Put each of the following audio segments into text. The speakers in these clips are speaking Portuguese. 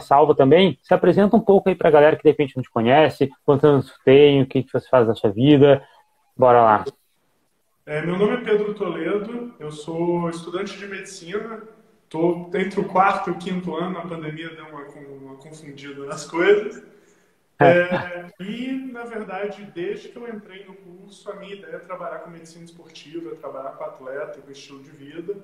salva também, se apresenta um pouco aí para a galera que de repente não te conhece, quantos anos tem, o que, que você faz na sua vida. Bora lá. É, meu nome é Pedro Toledo, eu sou estudante de medicina, estou entre o quarto e o quinto ano, a pandemia deu uma, uma confundida nas coisas. É, e, na verdade, desde que eu entrei no curso, a minha ideia é trabalhar com medicina esportiva, trabalhar com atleta, com estilo de vida.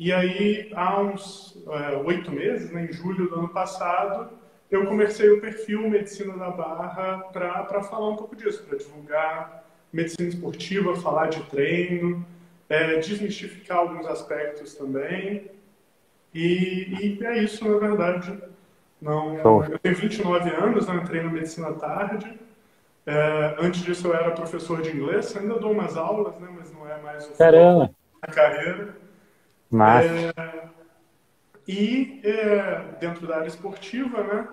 E aí, há uns é, oito meses, né, em julho do ano passado, eu comecei o perfil Medicina da Barra para falar um pouco disso, para divulgar medicina esportiva, falar de treino, é, desmistificar alguns aspectos também. E, e é isso, na verdade. Não, eu tenho 29 anos, né, entrei na medicina tarde. É, antes disso eu era professor de inglês, ainda dou umas aulas, né, mas não é mais o Caramba. da carreira. Mas... É, e é, dentro da área esportiva, né,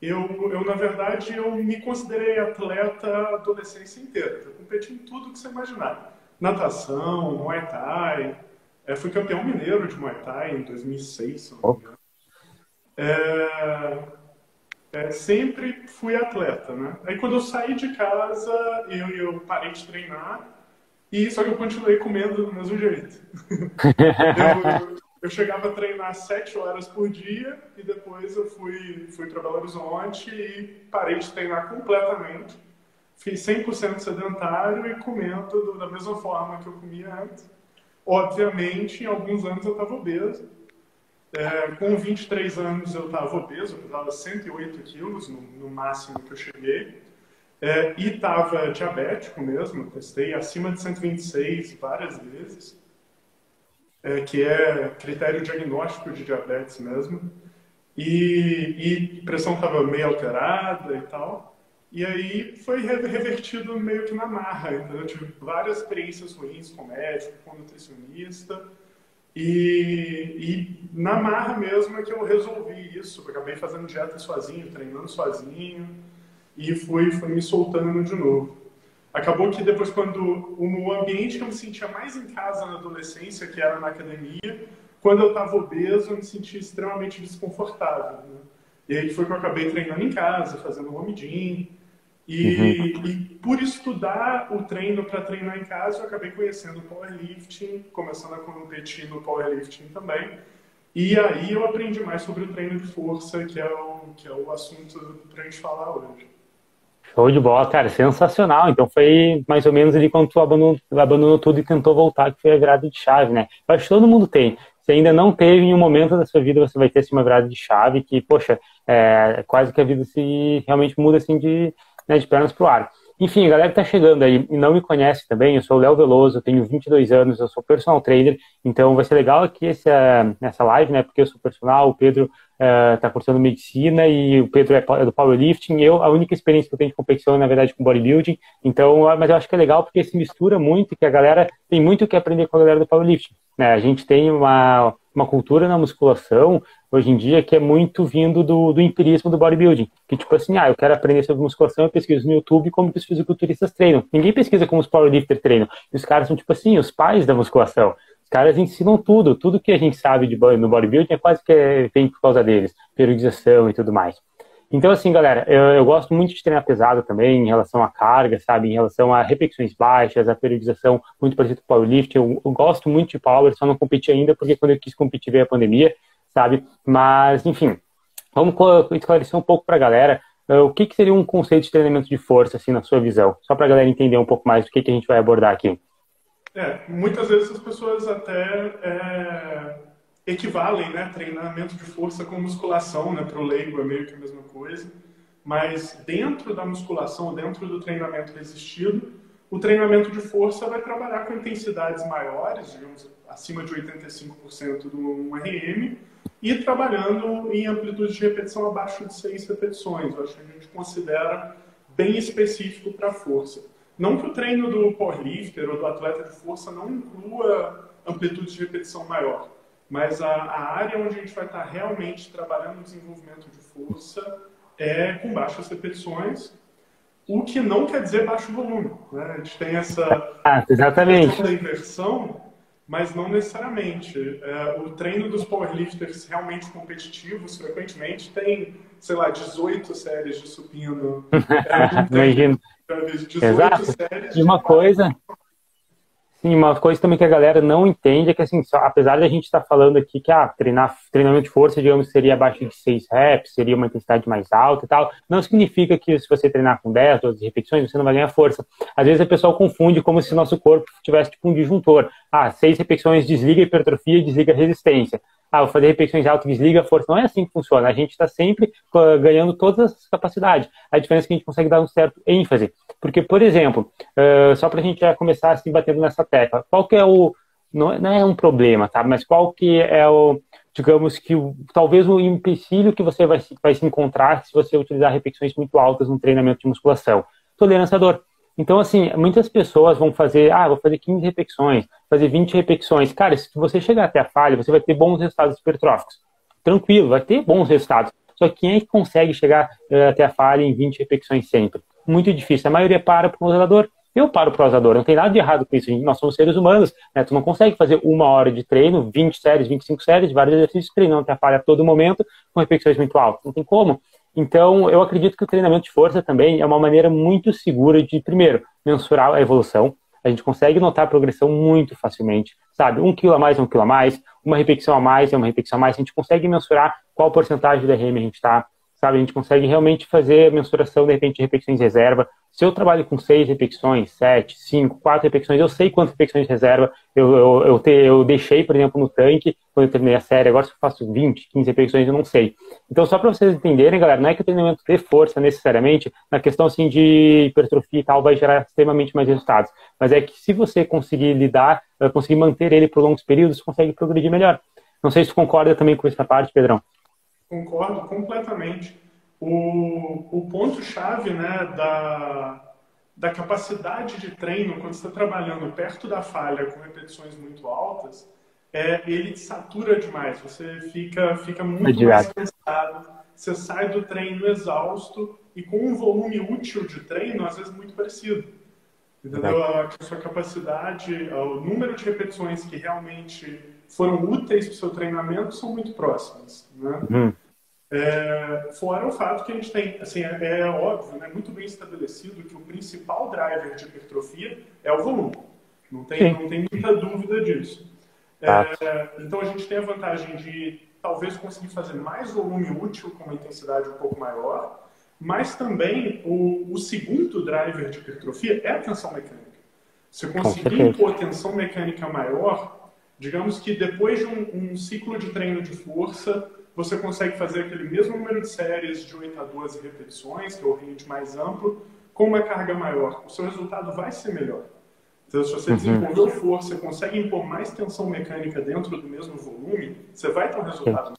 eu, eu, na verdade, eu me considerei atleta a adolescência inteira. Eu competi em tudo que você imaginar. Natação, Muay Thai. É, fui campeão mineiro de Muay Thai em 2006, se não me engano. É, é, sempre fui atleta, né? Aí quando eu saí de casa, eu, eu parei de treinar, e só que eu continuei comendo do mesmo jeito. eu, eu chegava a treinar sete horas por dia e depois eu fui, fui para Belo Horizonte e parei de treinar completamente. Fiz 100% sedentário e comendo da mesma forma que eu comia antes. Obviamente, em alguns anos eu estava obeso é, com 23 anos eu estava obeso, eu pesava 108 quilos no, no, máximo que eu cheguei. É, e estava diabético mesmo, testei acima de 126 várias vezes, é, que é critério diagnóstico de diabetes mesmo. E, e pressão estava meio alterada e tal. E aí foi revertido meio que na marra. Então eu tive várias experiências ruins com médico, com nutricionista. E, e, na marra mesmo é que eu resolvi isso. Eu acabei fazendo dieta sozinho, treinando sozinho e fui, fui me soltando de novo. Acabou que depois, quando o ambiente que eu me sentia mais em casa na adolescência, que era na academia, quando eu estava obeso, eu me sentia extremamente desconfortável. Né? E aí foi que eu acabei treinando em casa, fazendo home gym, e, uhum. e, por estudar o treino para treinar em casa, eu acabei conhecendo o powerlifting, começando a competir no powerlifting também. E aí eu aprendi mais sobre o treino de força, que é o, que é o assunto para a gente falar hoje. Show de bola, cara, sensacional. Então foi mais ou menos ali quando tu abandonou, abandonou tudo e tentou voltar, que foi a virada de chave, né? Eu acho que todo mundo tem. Se ainda não teve em um momento da sua vida, você vai ter assim, uma virada de chave que, poxa, é, quase que a vida se realmente muda assim de, né, de pernas para o ar. Enfim, a galera que está chegando aí e não me conhece também, eu sou o Léo Veloso, eu tenho 22 anos, eu sou personal trainer, então vai ser legal aqui essa, essa live, né, porque eu sou personal, o Pedro uh, cursando medicina e o Pedro é, é do powerlifting, eu, a única experiência que eu tenho de competição é, na verdade, com bodybuilding, então, mas eu acho que é legal porque se mistura muito que a galera tem muito o que aprender com a galera do powerlifting, né, a gente tem uma, uma cultura na musculação, hoje em dia que é muito vindo do, do empirismo do bodybuilding. Que tipo assim, ah, eu quero aprender sobre musculação, eu pesquiso no YouTube como que os fisiculturistas treinam. Ninguém pesquisa como os powerlifters treinam. E os caras são tipo assim, os pais da musculação. Os caras ensinam tudo. Tudo que a gente sabe de, no bodybuilding é quase que é, vem por causa deles. Periodização e tudo mais. Então, assim, galera, eu, eu, gosto muito de treinar pesado também, em relação à carga, sabe? Em relação a repetições baixas, a periodização muito parecida com o powerlifting. Eu, eu, gosto muito de power, só não competi ainda, porque quando eu quis competir veio a pandemia sabe? Mas, enfim, vamos esclarecer um pouco para a galera uh, o que, que, seria um conceito de treinamento de força, assim, na sua visão, só para a galera entender um pouco mais do que, que a gente vai abordar aqui. É, muitas vezes as pessoas até é, equivalem, né, treinamento de força com musculação, né, para o leigo é meio que a mesma coisa, mas dentro da musculação, dentro do treinamento resistido, o treinamento de força vai trabalhar com intensidades maiores, digamos, acima de 85% do RM, e trabalhando em amplitude de repetição abaixo de 6 repetições. Eu acho que a gente considera bem específico para força. Não que o treino do powerlifter ou do atleta de força não inclua amplitude de repetição maior, mas a, a área onde a gente vai estar realmente trabalhando no desenvolvimento de força é com baixas repetições, o que não quer dizer baixo volume. Né? A gente tem essa, ah, exatamente. da inversão mas não necessariamente. É, o treino dos powerlifters realmente competitivos, frequentemente, tem, sei lá, 18 séries de supino. É, Imagino. Exato. E uma coisa, Sim, uma coisa também que a galera não entende é que, assim, só, apesar de a gente estar tá falando aqui que ah, treinar, treinamento de força, digamos, seria abaixo de 6 reps, seria uma intensidade mais alta e tal, não significa que se você treinar com 10, 12 repetições, você não vai ganhar força. Às vezes a pessoa confunde como se nosso corpo tivesse tipo um disjuntor. Ah, 6 repetições desliga hipertrofia, desliga resistência ah, vou fazer repetições altas, desliga a força. Não é assim que funciona. A gente está sempre ganhando todas as capacidades. A diferença é que a gente consegue dar um certo ênfase. Porque, por exemplo, uh, só para a gente já começar assim batendo nessa tecla, qual que é o. Não, é, não é um problema, tá? Mas qual que é o, digamos que o, talvez o empecilho que você vai, vai se encontrar se você utilizar repetições muito altas no treinamento de musculação? Tolerância à dor. Então, assim, muitas pessoas vão fazer, ah, vou fazer 15 repetições, fazer 20 repetições. Cara, se você chegar até a falha, você vai ter bons resultados hipertróficos. Tranquilo, vai ter bons resultados. Só que quem é que consegue chegar uh, até a falha em 20 repetições sempre? Muito difícil. A maioria para para o usador. Eu paro para o usador. Não tem nada de errado com isso. Nós somos seres humanos. Né? Tu não consegue fazer uma hora de treino, 20 séries, 25 séries, vários exercícios, treinando até a falha a todo momento, com repetições muito altas. Não tem como. Então, eu acredito que o treinamento de força também é uma maneira muito segura de, primeiro, mensurar a evolução. A gente consegue notar a progressão muito facilmente, sabe? Um quilo a mais é um quilo a mais, uma repetição a mais é uma repetição a mais. A gente consegue mensurar qual porcentagem de RM a gente está, sabe? A gente consegue realmente fazer a mensuração, de repente, de repetições de reserva. Se eu trabalho com seis repetições, sete, cinco, quatro repetições, eu sei quantas repetições de reserva eu, eu, eu, te, eu deixei, por exemplo, no tanque quando eu terminei a série. Agora, se eu faço 20, 15 repetições, eu não sei. Então, só para vocês entenderem, galera, não é que o treinamento de força necessariamente, na questão assim de hipertrofia e tal, vai gerar extremamente mais resultados. Mas é que se você conseguir lidar, eh, conseguir manter ele por longos períodos, você consegue progredir melhor. Não sei se você concorda também com essa parte, Pedrão. Concordo completamente. O, o ponto-chave né, da, da capacidade de treino, quando você está trabalhando perto da falha com repetições muito altas, é, ele satura demais. Você fica, fica muito é mais cansado, você sai do treino exausto e com um volume útil de treino, às vezes, muito parecido. Entendeu? A, sua capacidade, o número de repetições que realmente foram úteis para o seu treinamento são muito próximas. Né? Uhum. É, fora o fato que a gente tem, assim, é, é óbvio, né, muito bem estabelecido que o principal driver de hipertrofia é o volume. Não tem, não tem muita dúvida disso. É, então a gente tem a vantagem de talvez conseguir fazer mais volume útil com uma intensidade um pouco maior, mas também o, o segundo driver de hipertrofia é a tensão mecânica. Se eu conseguir impor tensão mecânica maior, digamos que depois de um, um ciclo de treino de força, você consegue fazer aquele mesmo número de séries de 8 a 12 repetições, que é o range mais amplo, com uma carga maior. O seu resultado vai ser melhor. Então, se você uhum. desenvolveu força, consegue impor mais tensão mecânica dentro do mesmo volume, você vai ter um resultado.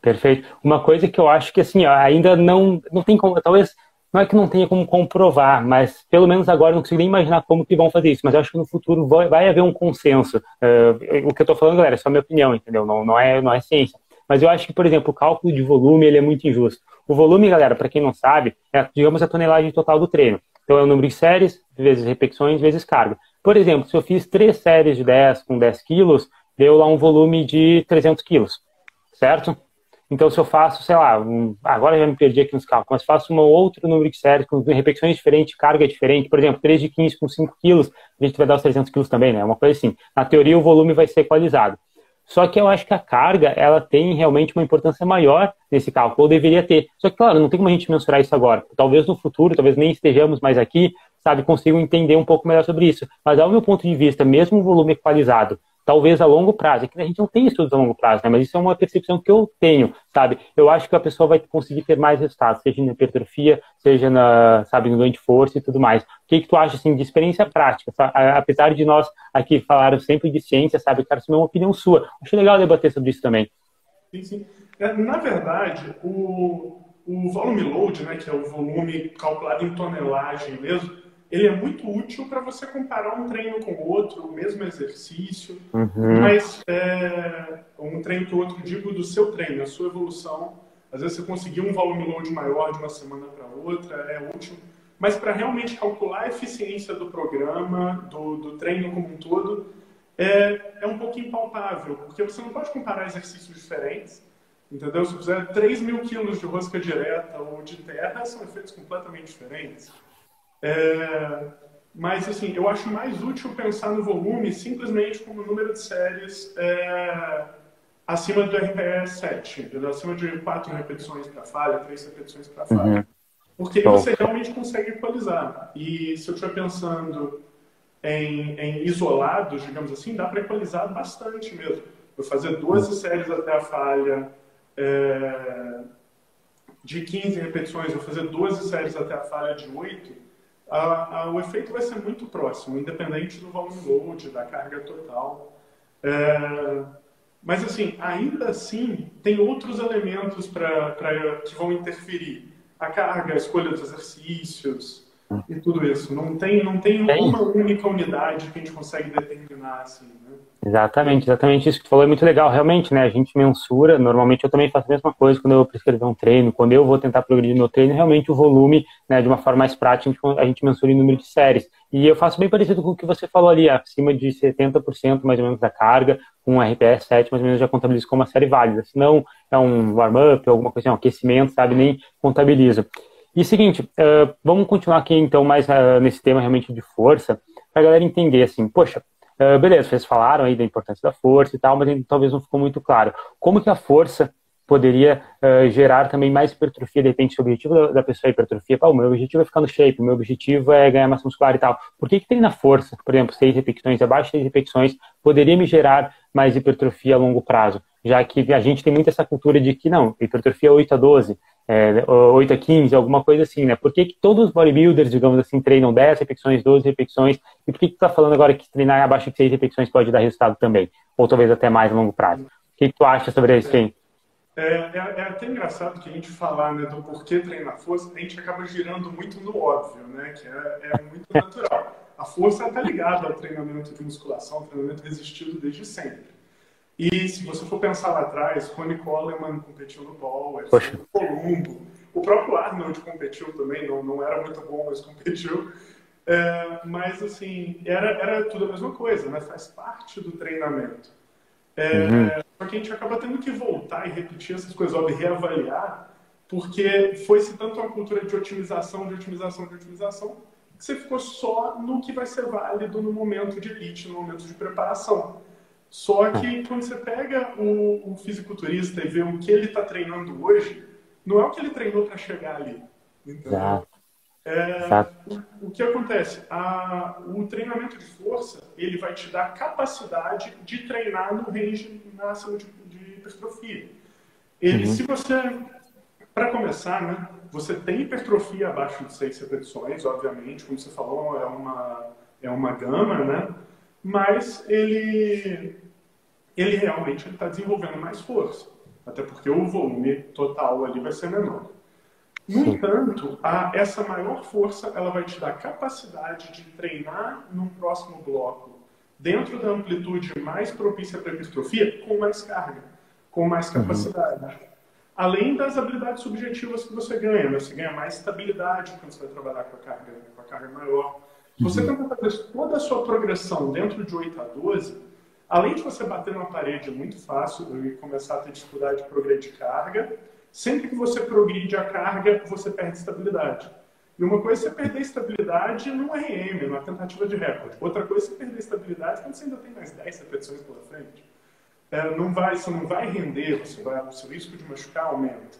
Perfeito. Uma coisa que eu acho que assim, ainda não, não tem como, talvez não é que não tenha como comprovar, mas pelo menos agora não consigo nem imaginar como que vão fazer isso. Mas eu acho que no futuro vai, vai haver um consenso. Uh, o que eu estou falando, galera, é só minha opinião, entendeu? Não, não, é, não é ciência. Mas eu acho que, por exemplo, o cálculo de volume ele é muito injusto. O volume, galera, para quem não sabe, é, digamos, a tonelagem total do treino. Então é o número de séries, vezes repetições, vezes carga. Por exemplo, se eu fiz três séries de 10 com 10 quilos, deu lá um volume de 300 quilos, certo? Então, se eu faço, sei lá, um, agora já me perdi aqui nos cálculos, mas faço um outro número de séries com repetições diferentes, carga diferente, por exemplo, 3 de 15 com 5 quilos, a gente vai dar os 300 quilos também, né? Uma coisa assim. Na teoria, o volume vai ser equalizado. Só que eu acho que a carga, ela tem realmente uma importância maior nesse cálculo, ou deveria ter. Só que, claro, não tem como a gente mensurar isso agora. Talvez no futuro, talvez nem estejamos mais aqui, sabe, consigam entender um pouco melhor sobre isso. Mas, ao meu ponto de vista, mesmo o volume equalizado, talvez a longo prazo. É que a gente não tem estudos a longo prazo, né? Mas isso é uma percepção que eu tenho, sabe? Eu acho que a pessoa vai conseguir ter mais resultados, seja na hipertrofia, seja na, sabe, no ganho de força e tudo mais. O que, que tu acha, assim, de experiência prática? Apesar de nós aqui falar sempre de ciência, sabe? Cara, isso é uma opinião sua. Acho legal debater sobre isso também. Sim, sim. É, na verdade, o, o volume load, né, que é o volume calculado em tonelagem mesmo, ele é muito útil para você comparar um treino com o outro, o mesmo exercício, uhum. mas é, um treino com o outro, digo, do seu treino, a sua evolução. Às vezes você conseguir um volume load maior de uma semana para outra, é útil. Mas para realmente calcular a eficiência do programa, do, do treino como um todo, é, é um pouco impalpável, porque você não pode comparar exercícios diferentes, entendeu? Se fizer 3 mil quilos de rosca direta ou de terra, são efeitos completamente diferentes. É, mas, assim, eu acho mais útil pensar no volume simplesmente como número de séries é, acima do RPE 7, entendeu? acima de 4 repetições para falha, 3 repetições para falha. Uhum. Porque aí você realmente consegue equalizar. E se eu estiver pensando em, em isolados, digamos assim, dá para equalizar bastante mesmo. Eu fazer 12 séries até a falha é, de 15 repetições, eu fazer 12 séries até a falha de 8, a, a, o efeito vai ser muito próximo, independente do volume load, da carga total. É, mas, assim, ainda assim, tem outros elementos pra, pra, que vão interferir. A carga, a escolha dos exercícios, e tudo isso. Não tem, não tem, uma única unidade que a gente consegue determinar assim, né? Exatamente, exatamente isso que tu falou é muito legal, realmente, né? A gente mensura, normalmente eu também faço a mesma coisa quando eu vou prescrever um treino, quando eu vou tentar progredir meu treino, realmente o volume, né, de uma forma mais prática, a gente, a gente mensura o número de séries. E eu faço bem parecido com o que você falou ali, acima de 70% mais ou menos da carga, com um RPS 7 mais ou menos já contabilizo como uma série válida. Se não é um warm-up, alguma coisa, assim, um aquecimento, sabe, nem contabiliza. E seguinte, uh, vamos continuar aqui então mais uh, nesse tema realmente de força, para a galera entender assim, poxa, uh, beleza, vocês falaram aí da importância da força e tal, mas talvez não ficou muito claro. Como que a força poderia gerar também mais hipertrofia, de repente, se o objetivo da, da pessoa é hipertrofia, o meu objetivo é ficar no shape, o meu objetivo é ganhar massa muscular e tal. Por que que tem na força, por exemplo, seis repetições, abaixo de seis repetições, poderia me gerar mais hipertrofia a longo prazo? Já que a gente tem muito essa cultura de que não, hipertrofia é 8 a 12, é, 8 a 15, alguma coisa assim, né? Por que, que todos os bodybuilders, digamos assim, treinam 10 repetições, 12 repetições? E por que, que tu tá falando agora que treinar abaixo de 6 repetições pode dar resultado também? Ou talvez até mais a longo prazo? O que, que tu acha sobre isso, Ken? É, é, é, até engraçado que a gente falar né, do porquê treinar força, a gente acaba girando muito no óbvio, né? Que é, é muito natural. A força está ligada ao treinamento de musculação, treinamento resistido desde sempre. E se você for pensar lá atrás, Ronnie Coleman competiu no Ball, Columbo, o próprio Arnold competiu também, não, não era muito bom, mas competiu. É, mas, assim, era, era tudo a mesma coisa, né? faz parte do treinamento. É, uhum. Só que a gente acaba tendo que voltar e repetir essas coisas, óbvio, reavaliar, porque foi-se tanto uma cultura de otimização, de otimização, de otimização, que você ficou só no que vai ser válido no momento de elite, no momento de preparação. Só que quando você pega o, o fisiculturista e vê o que ele está treinando hoje, não é o que ele treinou para chegar ali. Então, é, o, o, que acontece? A, o treinamento de força ele vai te dar capacidade de treinar no range máximo de, de hipertrofia. Ele, uhum. se você, para começar, né, você tem hipertrofia abaixo de 6 repetições, obviamente, como você falou, é uma, é uma gama, né? Mas ele ele realmente está desenvolvendo mais força, até porque o volume total ali vai ser menor. No Sim. entanto, a, essa maior força ela vai te dar capacidade de treinar num próximo bloco dentro da amplitude mais propícia para hipertrofia com mais carga, com mais uhum. capacidade. Uhum. Além das habilidades subjetivas que você ganha, né? você ganha mais estabilidade quando você vai trabalhar com a carga, com a carga maior. Você uhum. tentar fazer toda a sua progressão dentro de 8 a 12, Além de você bater numa parede muito fácil e começar a ter dificuldade de progredir carga, sempre que você progride a carga, você perde estabilidade. E uma coisa é você perder estabilidade no RM, numa tentativa de recorde. Outra coisa é você perder estabilidade quando você ainda tem mais 10 repetições pela frente. É, não vai, você não vai render, você vai, o seu risco de machucar aumenta.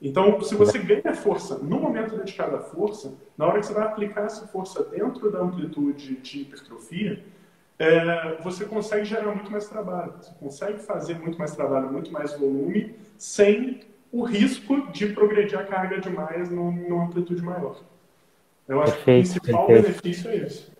Então, se você ganha força no momento dedicado à força, na hora que você vai aplicar essa força dentro da amplitude de hipertrofia, é, você consegue gerar muito mais trabalho. Você consegue fazer muito mais trabalho, muito mais volume, sem o risco de progredir a carga demais numa amplitude maior. Eu acho perfeito, que o principal perfeito. benefício é isso.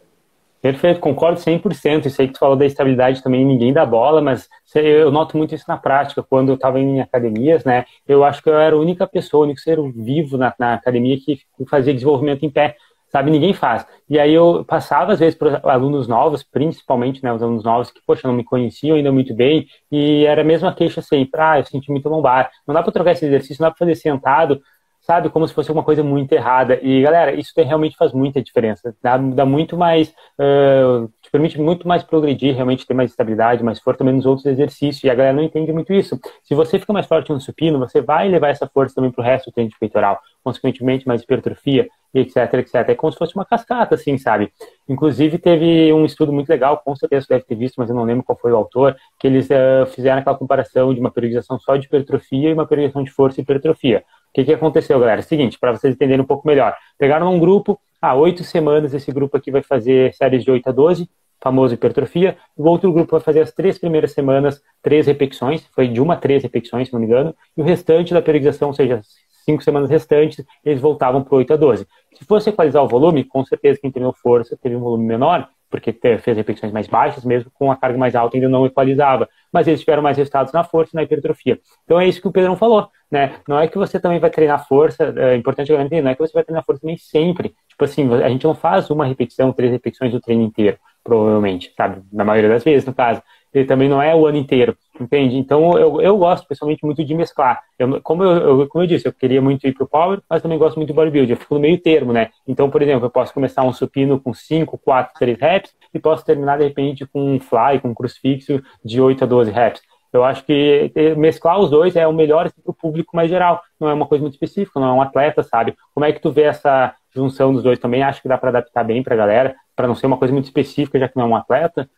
Perfeito, concordo 100%. Isso aí que tu falou da estabilidade também, ninguém dá bola, mas eu noto muito isso na prática. Quando eu estava em academias, né, eu acho que eu era a única pessoa, o único ser vivo na, na academia que fazia desenvolvimento em pé sabe? Ninguém faz. E aí eu passava, às vezes, para alunos novos, principalmente, né, os alunos novos que, poxa, não me conheciam ainda muito bem, e era a mesma queixa sempre, ah, eu senti muito lombar, não dá para trocar esse exercício, não dá para fazer sentado, sabe, como se fosse uma coisa muito errada. E, galera, isso realmente faz muita diferença. Dá, dá muito mais, uh, te permite muito mais progredir, realmente ter mais estabilidade, mais força também nos outros exercícios. E a galera não entende muito isso. Se você fica mais forte no supino, você vai levar essa força também para o resto do treino de peitoral. Consequentemente, mais hipertrofia, etc, etc. É como se fosse uma cascata, assim, sabe? Inclusive, teve um estudo muito legal, com certeza você deve ter visto, mas eu não lembro qual foi o autor, que eles uh, fizeram aquela comparação de uma periodização só de hipertrofia e uma periodização de força e hipertrofia. O que, que aconteceu, galera? Seguinte, para vocês entenderem um pouco melhor. Pegaram um grupo, há ah, oito semanas esse grupo aqui vai fazer séries de 8 a 12, famoso hipertrofia. O outro grupo vai fazer as três primeiras semanas, três repetições, foi de uma a três repetições, se não me engano, e o restante da periodização, ou seja, cinco semanas restantes, eles voltavam para 8 a 12. Se fosse equalizar o volume, com certeza quem treinou força teve um volume menor, porque fez repetições mais baixas, mesmo com a carga mais alta ainda não equalizava. Mas eles tiveram mais resultados na força e na hipertrofia. Então é isso que o Pedrão falou, né? Não é que você também vai treinar força, é importante entender, não é que você vai treinar força nem sempre. Tipo assim, a gente não faz uma repetição, três repetições do treino inteiro, provavelmente, sabe? Na maioria das vezes, no caso ele também não é o ano inteiro, entende? Então eu, eu gosto pessoalmente muito de mesclar. Eu, como, eu, eu, como eu disse, eu queria muito ir pro Power, mas também gosto muito do bodybuilding. Eu fico no meio termo, né? Então, por exemplo, eu posso começar um supino com 5, 4, 3 reps e posso terminar de repente com um fly, com um crucifixo de 8 a 12 reps. Eu acho que mesclar os dois é o melhor para o público mais geral. Não é uma coisa muito específica, não é um atleta, sabe? Como é que tu vê essa junção dos dois também? Acho que dá para adaptar bem para a galera, para não ser uma coisa muito específica, já que não é um atleta.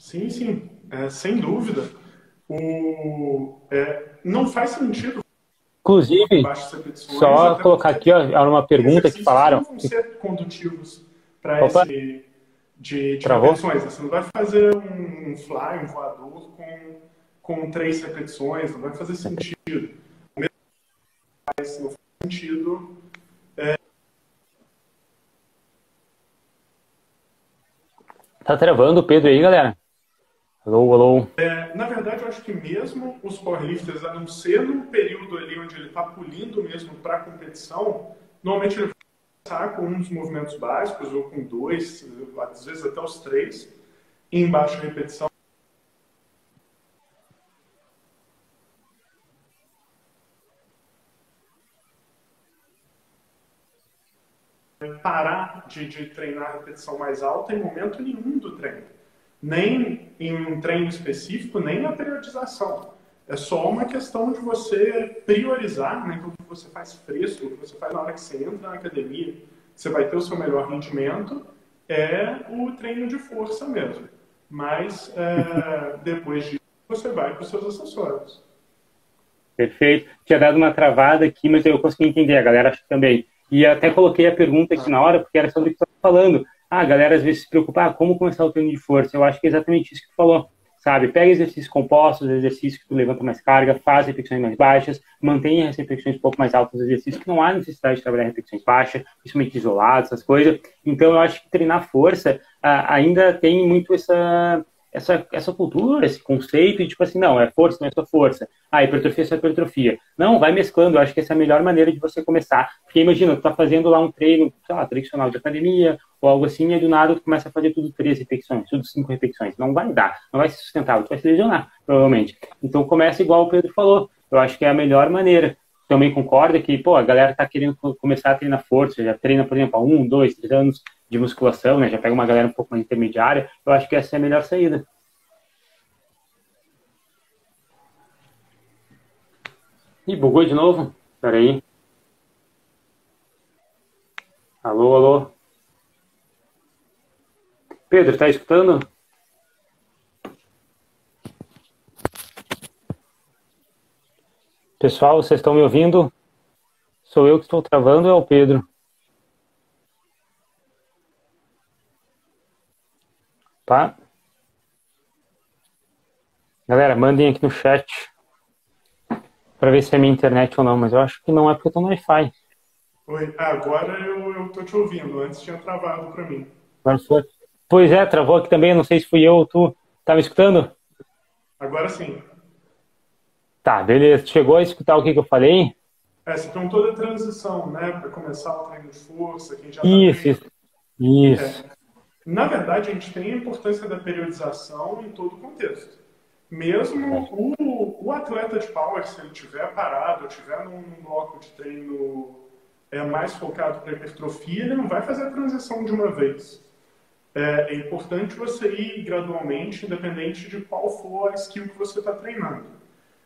Sim, sim, é, sem dúvida. O, é, não faz sentido. Inclusive, só colocar aqui, ó, era uma pergunta que falaram. Não vão ser condutivos para esse de, de repetições. Você não vai fazer um, um fly, um voador com, com três repetições, não vai fazer sentido. Mas não faz sentido. É... Tá travando o Pedro aí, galera? Alô, alô. É, na verdade, eu acho que mesmo os powerlifters, a não ser no período ali onde ele está pulindo mesmo para a competição, normalmente ele vai começar com uns movimentos básicos, ou com dois, às vezes até os três, em baixa repetição. Parar de, de treinar a repetição mais alta em momento nenhum do treino nem em um treino específico, nem na periodização. É só uma questão de você priorizar né, o que você faz fresco, o que você faz na hora que você entra na academia, você vai ter o seu melhor rendimento, é o treino de força mesmo. Mas é, depois disso, você vai para os seus acessórios. Perfeito. Tinha dado uma travada aqui, mas eu consegui entender, a galera acho que também. E até coloquei a pergunta aqui na hora, porque era sobre o que você estava falando. Ah, a galera às vezes se preocupa, ah, como começar o treino de força? Eu acho que é exatamente isso que tu falou, sabe? Pega exercícios compostos, exercícios que tu levanta mais carga, faz repetições mais baixas, mantenha as repetições um pouco mais altas, exercícios que não há necessidade de trabalhar repetições baixas, principalmente isoladas, essas coisas. Então, eu acho que treinar força ah, ainda tem muito essa essa, essa cultura, esse conceito, e tipo assim, não, é força, não é só força. Ah, hipertrofia é só hipertrofia. Não, vai mesclando, eu acho que essa é a melhor maneira de você começar. Porque imagina, tu tá fazendo lá um treino, sei lá, tradicional de academia, ou algo assim, e do nada tu começa a fazer tudo três repetições, tudo cinco repetições. Não vai dar, não vai ser sustentável, tu vai se lesionar, provavelmente. Então começa igual o Pedro falou. Eu acho que é a melhor maneira. Também concorda que, pô, a galera tá querendo começar a treinar força, já treina, por exemplo, há um, dois, três anos, de musculação, né? Já pega uma galera um pouco mais intermediária. Eu acho que essa é a melhor saída. Ih, bugou de novo? Espera aí. Alô, alô. Pedro, tá escutando? Pessoal, vocês estão me ouvindo? Sou eu que estou travando é o Pedro? Tá? Galera, mandem aqui no chat para ver se é minha internet ou não, mas eu acho que não é porque eu tô no Wi-Fi. Oi, agora eu, eu tô te ouvindo, antes tinha travado para mim. Pois é, travou aqui também, não sei se fui eu ou tu. Tá me escutando? Agora sim. Tá, beleza. Chegou a escutar o que, que eu falei? É, você toda a transição, né? Para começar o treino de força, quem já tá Isso, isso. Isso. É. Na verdade, a gente tem a importância da periodização em todo o contexto. Mesmo o, o atleta de power, se ele tiver parado, tiver num, num bloco de treino é, mais focado para hipertrofia, ele não vai fazer a transição de uma vez. É, é importante você ir gradualmente, independente de qual for a skill que você está treinando.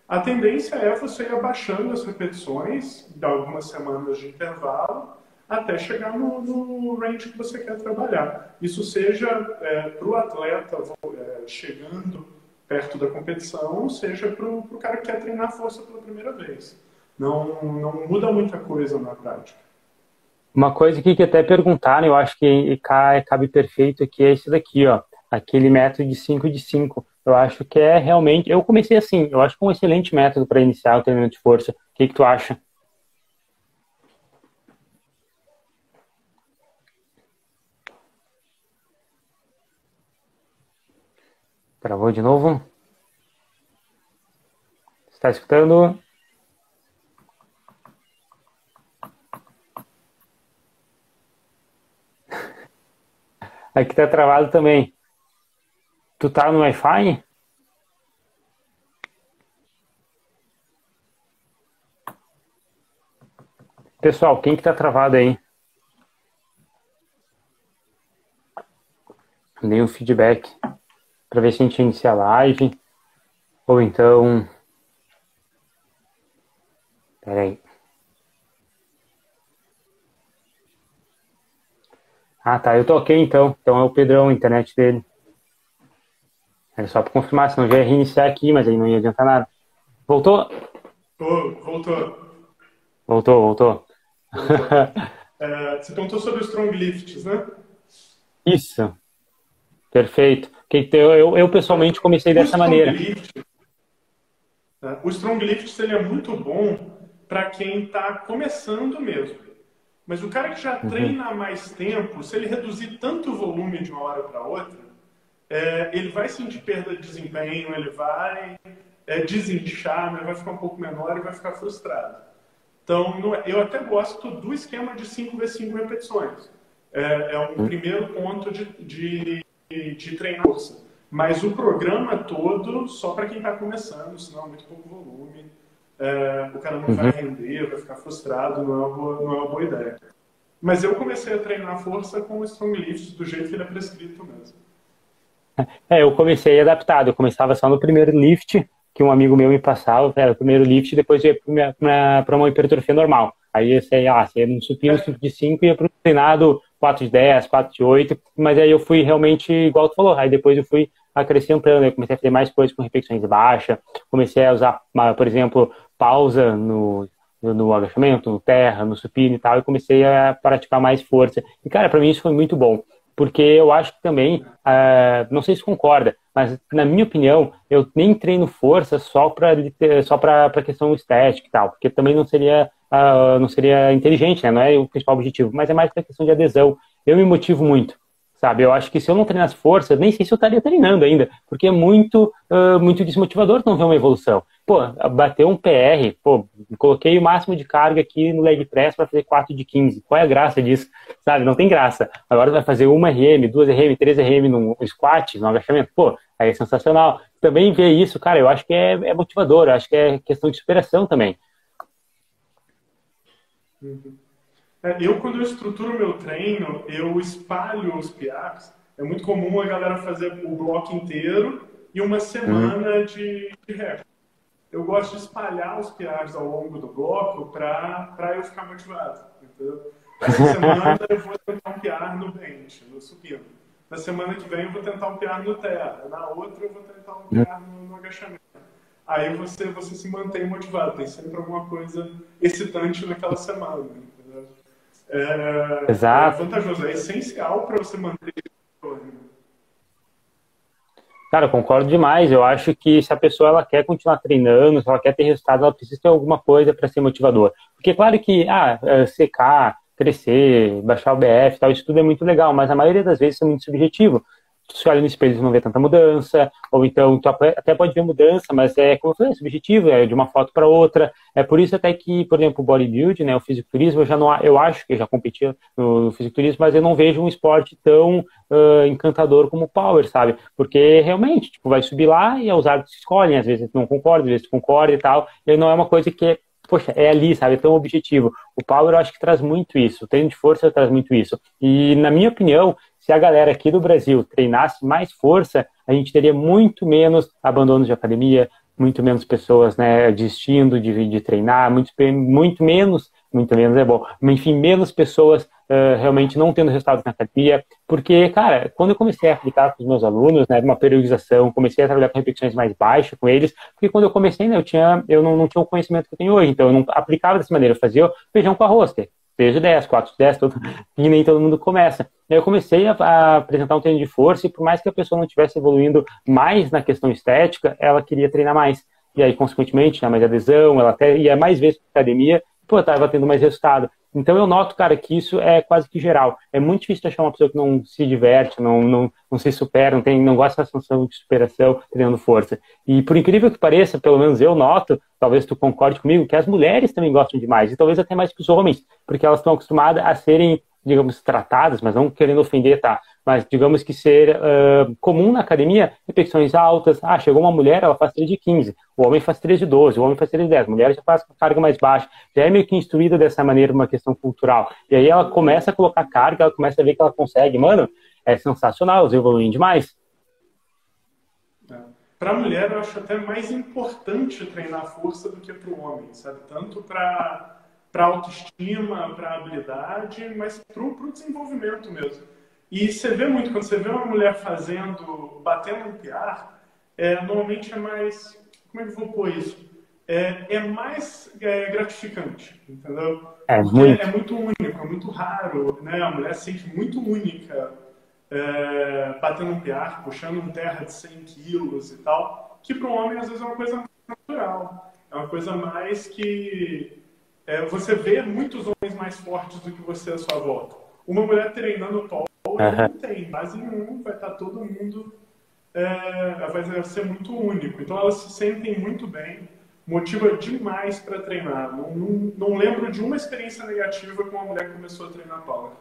A tendência é você ir abaixando as repetições, de algumas semanas de intervalo, até chegar no, no range que você quer trabalhar. Isso seja é, para o atleta é, chegando perto da competição, seja para o cara que quer treinar força pela primeira vez. Não, não muda muita coisa na prática. Uma coisa que, que até perguntaram, eu acho que cabe perfeito aqui, é esse daqui, ó. Aquele método de 5 de 5. Eu acho que é realmente. Eu comecei assim, eu acho que é um excelente método para iniciar o treinamento de força. O que, que tu acha? Travou de novo? Está escutando? Aqui tá travado também. Tu tá no Wi-Fi? Pessoal, quem que tá travado aí? Dei um feedback para ver se a gente inicia a live. Ou então. Peraí. Ah, tá. Eu toquei então. Então é o Pedrão, a internet dele. É só para confirmar, senão já ia reiniciar aqui, mas aí não ia adiantar nada. Voltou? Oh, voltou. Voltou, voltou. é, você perguntou sobre os strong lifts, né? Isso. Perfeito. Eu, eu, eu pessoalmente comecei o dessa maneira. Lift, né? O Strong Lift ele é muito bom para quem está começando mesmo. Mas o cara que já uhum. treina há mais tempo, se ele reduzir tanto o volume de uma hora para outra, é, ele vai sentir perda de desempenho, ele vai é, desinchar, ele vai ficar um pouco menor e vai ficar frustrado. Então, é, eu até gosto do esquema de 5x5 repetições. É, é um uhum. primeiro ponto de, de de treinar força. Mas o programa todo só para quem está começando, senão é muito pouco volume. É, o cara não uhum. vai render, vai ficar frustrado, não é, uma boa, não é uma boa ideia. Mas eu comecei a treinar força com o Strong Lift do jeito que ele é prescrito mesmo. É, eu comecei adaptado. Eu começava só no primeiro lift, que um amigo meu me passava, era o primeiro lift, depois ia para uma hipertrofia normal. Aí eu sei, ah, você no supino 5 de 5 ia para o treinado 4 de 10, 4 de 8, mas aí eu fui realmente, igual tu falou, aí depois eu fui acrescentando, eu comecei a fazer mais coisas com repetições baixas, comecei a usar, por exemplo, pausa no, no agachamento, no terra, no supino e tal, e comecei a praticar mais força. E, cara, para mim isso foi muito bom, porque eu acho que também, uh, não sei se concorda, mas na minha opinião, eu nem treino força só para só para questão estética e tal, porque também não seria uh, não seria inteligente, né? Não é o principal objetivo, mas é mais para questão de adesão. Eu me motivo muito, sabe? Eu acho que se eu não treinasse força, nem sei se eu estaria treinando ainda, porque é muito, uh, muito desmotivador não ver uma evolução. Pô, bater um PR, pô, coloquei o máximo de carga aqui no leg press para fazer 4 de 15. Qual é a graça disso? Sabe? Não tem graça. Agora vai fazer uma RM, duas RM, três RM no squat, no agachamento. Pô, aí é sensacional. Também ver isso, cara, eu acho que é, é motivador, eu acho que é questão de superação também. Uhum. É, eu, quando eu estruturo meu treino, eu espalho os PRs. É muito comum a galera fazer o bloco inteiro e uma semana uhum. de, de recorde. Eu gosto de espalhar os PRs ao longo do bloco para eu ficar motivado. Entendeu? Essa semana eu vou tentar um PR no bench, no supino. Na semana que vem eu vou tentar um PR no terra. Na outra eu vou tentar um PR no, no agachamento aí você, você se mantém motivado. Tem sempre alguma coisa excitante naquela semana. É, Exato. É vantajoso, é essencial para você manter. Cara, eu concordo demais. Eu acho que se a pessoa ela quer continuar treinando, se ela quer ter resultado, ela precisa ter alguma coisa para ser motivador. Porque, claro que, ah, é, secar, crescer, baixar o BF tal, isso tudo é muito legal, mas a maioria das vezes é muito subjetivo. Se olha no espelho e não vê tanta mudança, ou então tu até pode ver mudança, mas é, como eu falei, é subjetivo, é de uma foto para outra. É por isso até que, por exemplo, o bodybuilding, né, o fisiculturismo, eu já não, eu acho que já competia no fisiculturismo, mas eu não vejo um esporte tão uh, encantador como o power, sabe? Porque realmente, tipo, vai subir lá e os árbitros escolhem, às vezes não concorda, às vezes tu concorda e tal, e não é uma coisa que poxa, é ali, sabe? É tão objetivo. O Power eu acho que traz muito isso, o treino de força traz muito isso. E, na minha opinião, se a galera aqui do Brasil treinasse mais força, a gente teria muito menos abandono de academia, muito menos pessoas né, desistindo de, de treinar, muito, muito menos, muito menos é bom, enfim, menos pessoas uh, realmente não tendo resultado na academia, porque, cara, quando eu comecei a aplicar com os meus alunos, né, uma periodização, comecei a trabalhar com repetições mais baixas com eles, porque quando eu comecei, né, eu, tinha, eu não, não tinha o conhecimento que eu tenho hoje, então eu não aplicava dessa maneira, eu fazia feijão com arroz, 3 de 10, 4 de 10, todo, e nem todo mundo começa. Eu comecei a, a, apresentar um treino de força e por mais que a pessoa não estivesse evoluindo mais na questão estética, ela queria treinar mais. E aí, consequentemente, tinha mais adesão, ela até ia mais vezes para academia, pô, estava tendo mais resultado. Então eu noto, cara, que isso é quase que geral. É muito difícil achar uma pessoa que não se diverte, não, não, não se supera, não, tem, não gosta dessa sensação de superação, treinando força. E por incrível que pareça, pelo menos eu noto, talvez tu concorde comigo, que as mulheres também gostam demais, e talvez até mais que os homens, porque elas estão acostumadas a serem, digamos, tratadas, mas não querendo ofender, tá? Mas digamos que ser uh, comum na academia, repetições altas. Ah, chegou uma mulher, ela faz 3 de 15, o homem faz 3 de 12, o homem faz 3 de 10, a mulher já faz carga mais baixa. Já é meio que instruída dessa maneira, uma questão cultural. E aí ela começa a colocar carga, ela começa a ver que ela consegue. Mano, é sensacional, eles evoluem demais. É. Para a mulher, eu acho até mais importante treinar força do que para o homem, sabe? Tanto para para autoestima, para habilidade, mas para o desenvolvimento mesmo. E você vê muito, quando você vê uma mulher fazendo, batendo um piar, é, normalmente é mais, como é que eu vou pôr isso? É, é mais é, gratificante, entendeu? É muito. é muito único, é muito raro, né? A mulher se sente muito única é, batendo um piar, puxando um terra de 100 quilos e tal, que para um homem às vezes é uma coisa natural, é uma coisa mais que é, você vê muitos homens mais fortes do que você à sua volta. Uma mulher treinando uhum. não tem, base nenhuma, vai estar todo mundo, é, vai ser muito único. Então elas se sentem muito bem, motiva demais para treinar. Não, não, não, lembro de uma experiência negativa com uma mulher que começou a treinar power.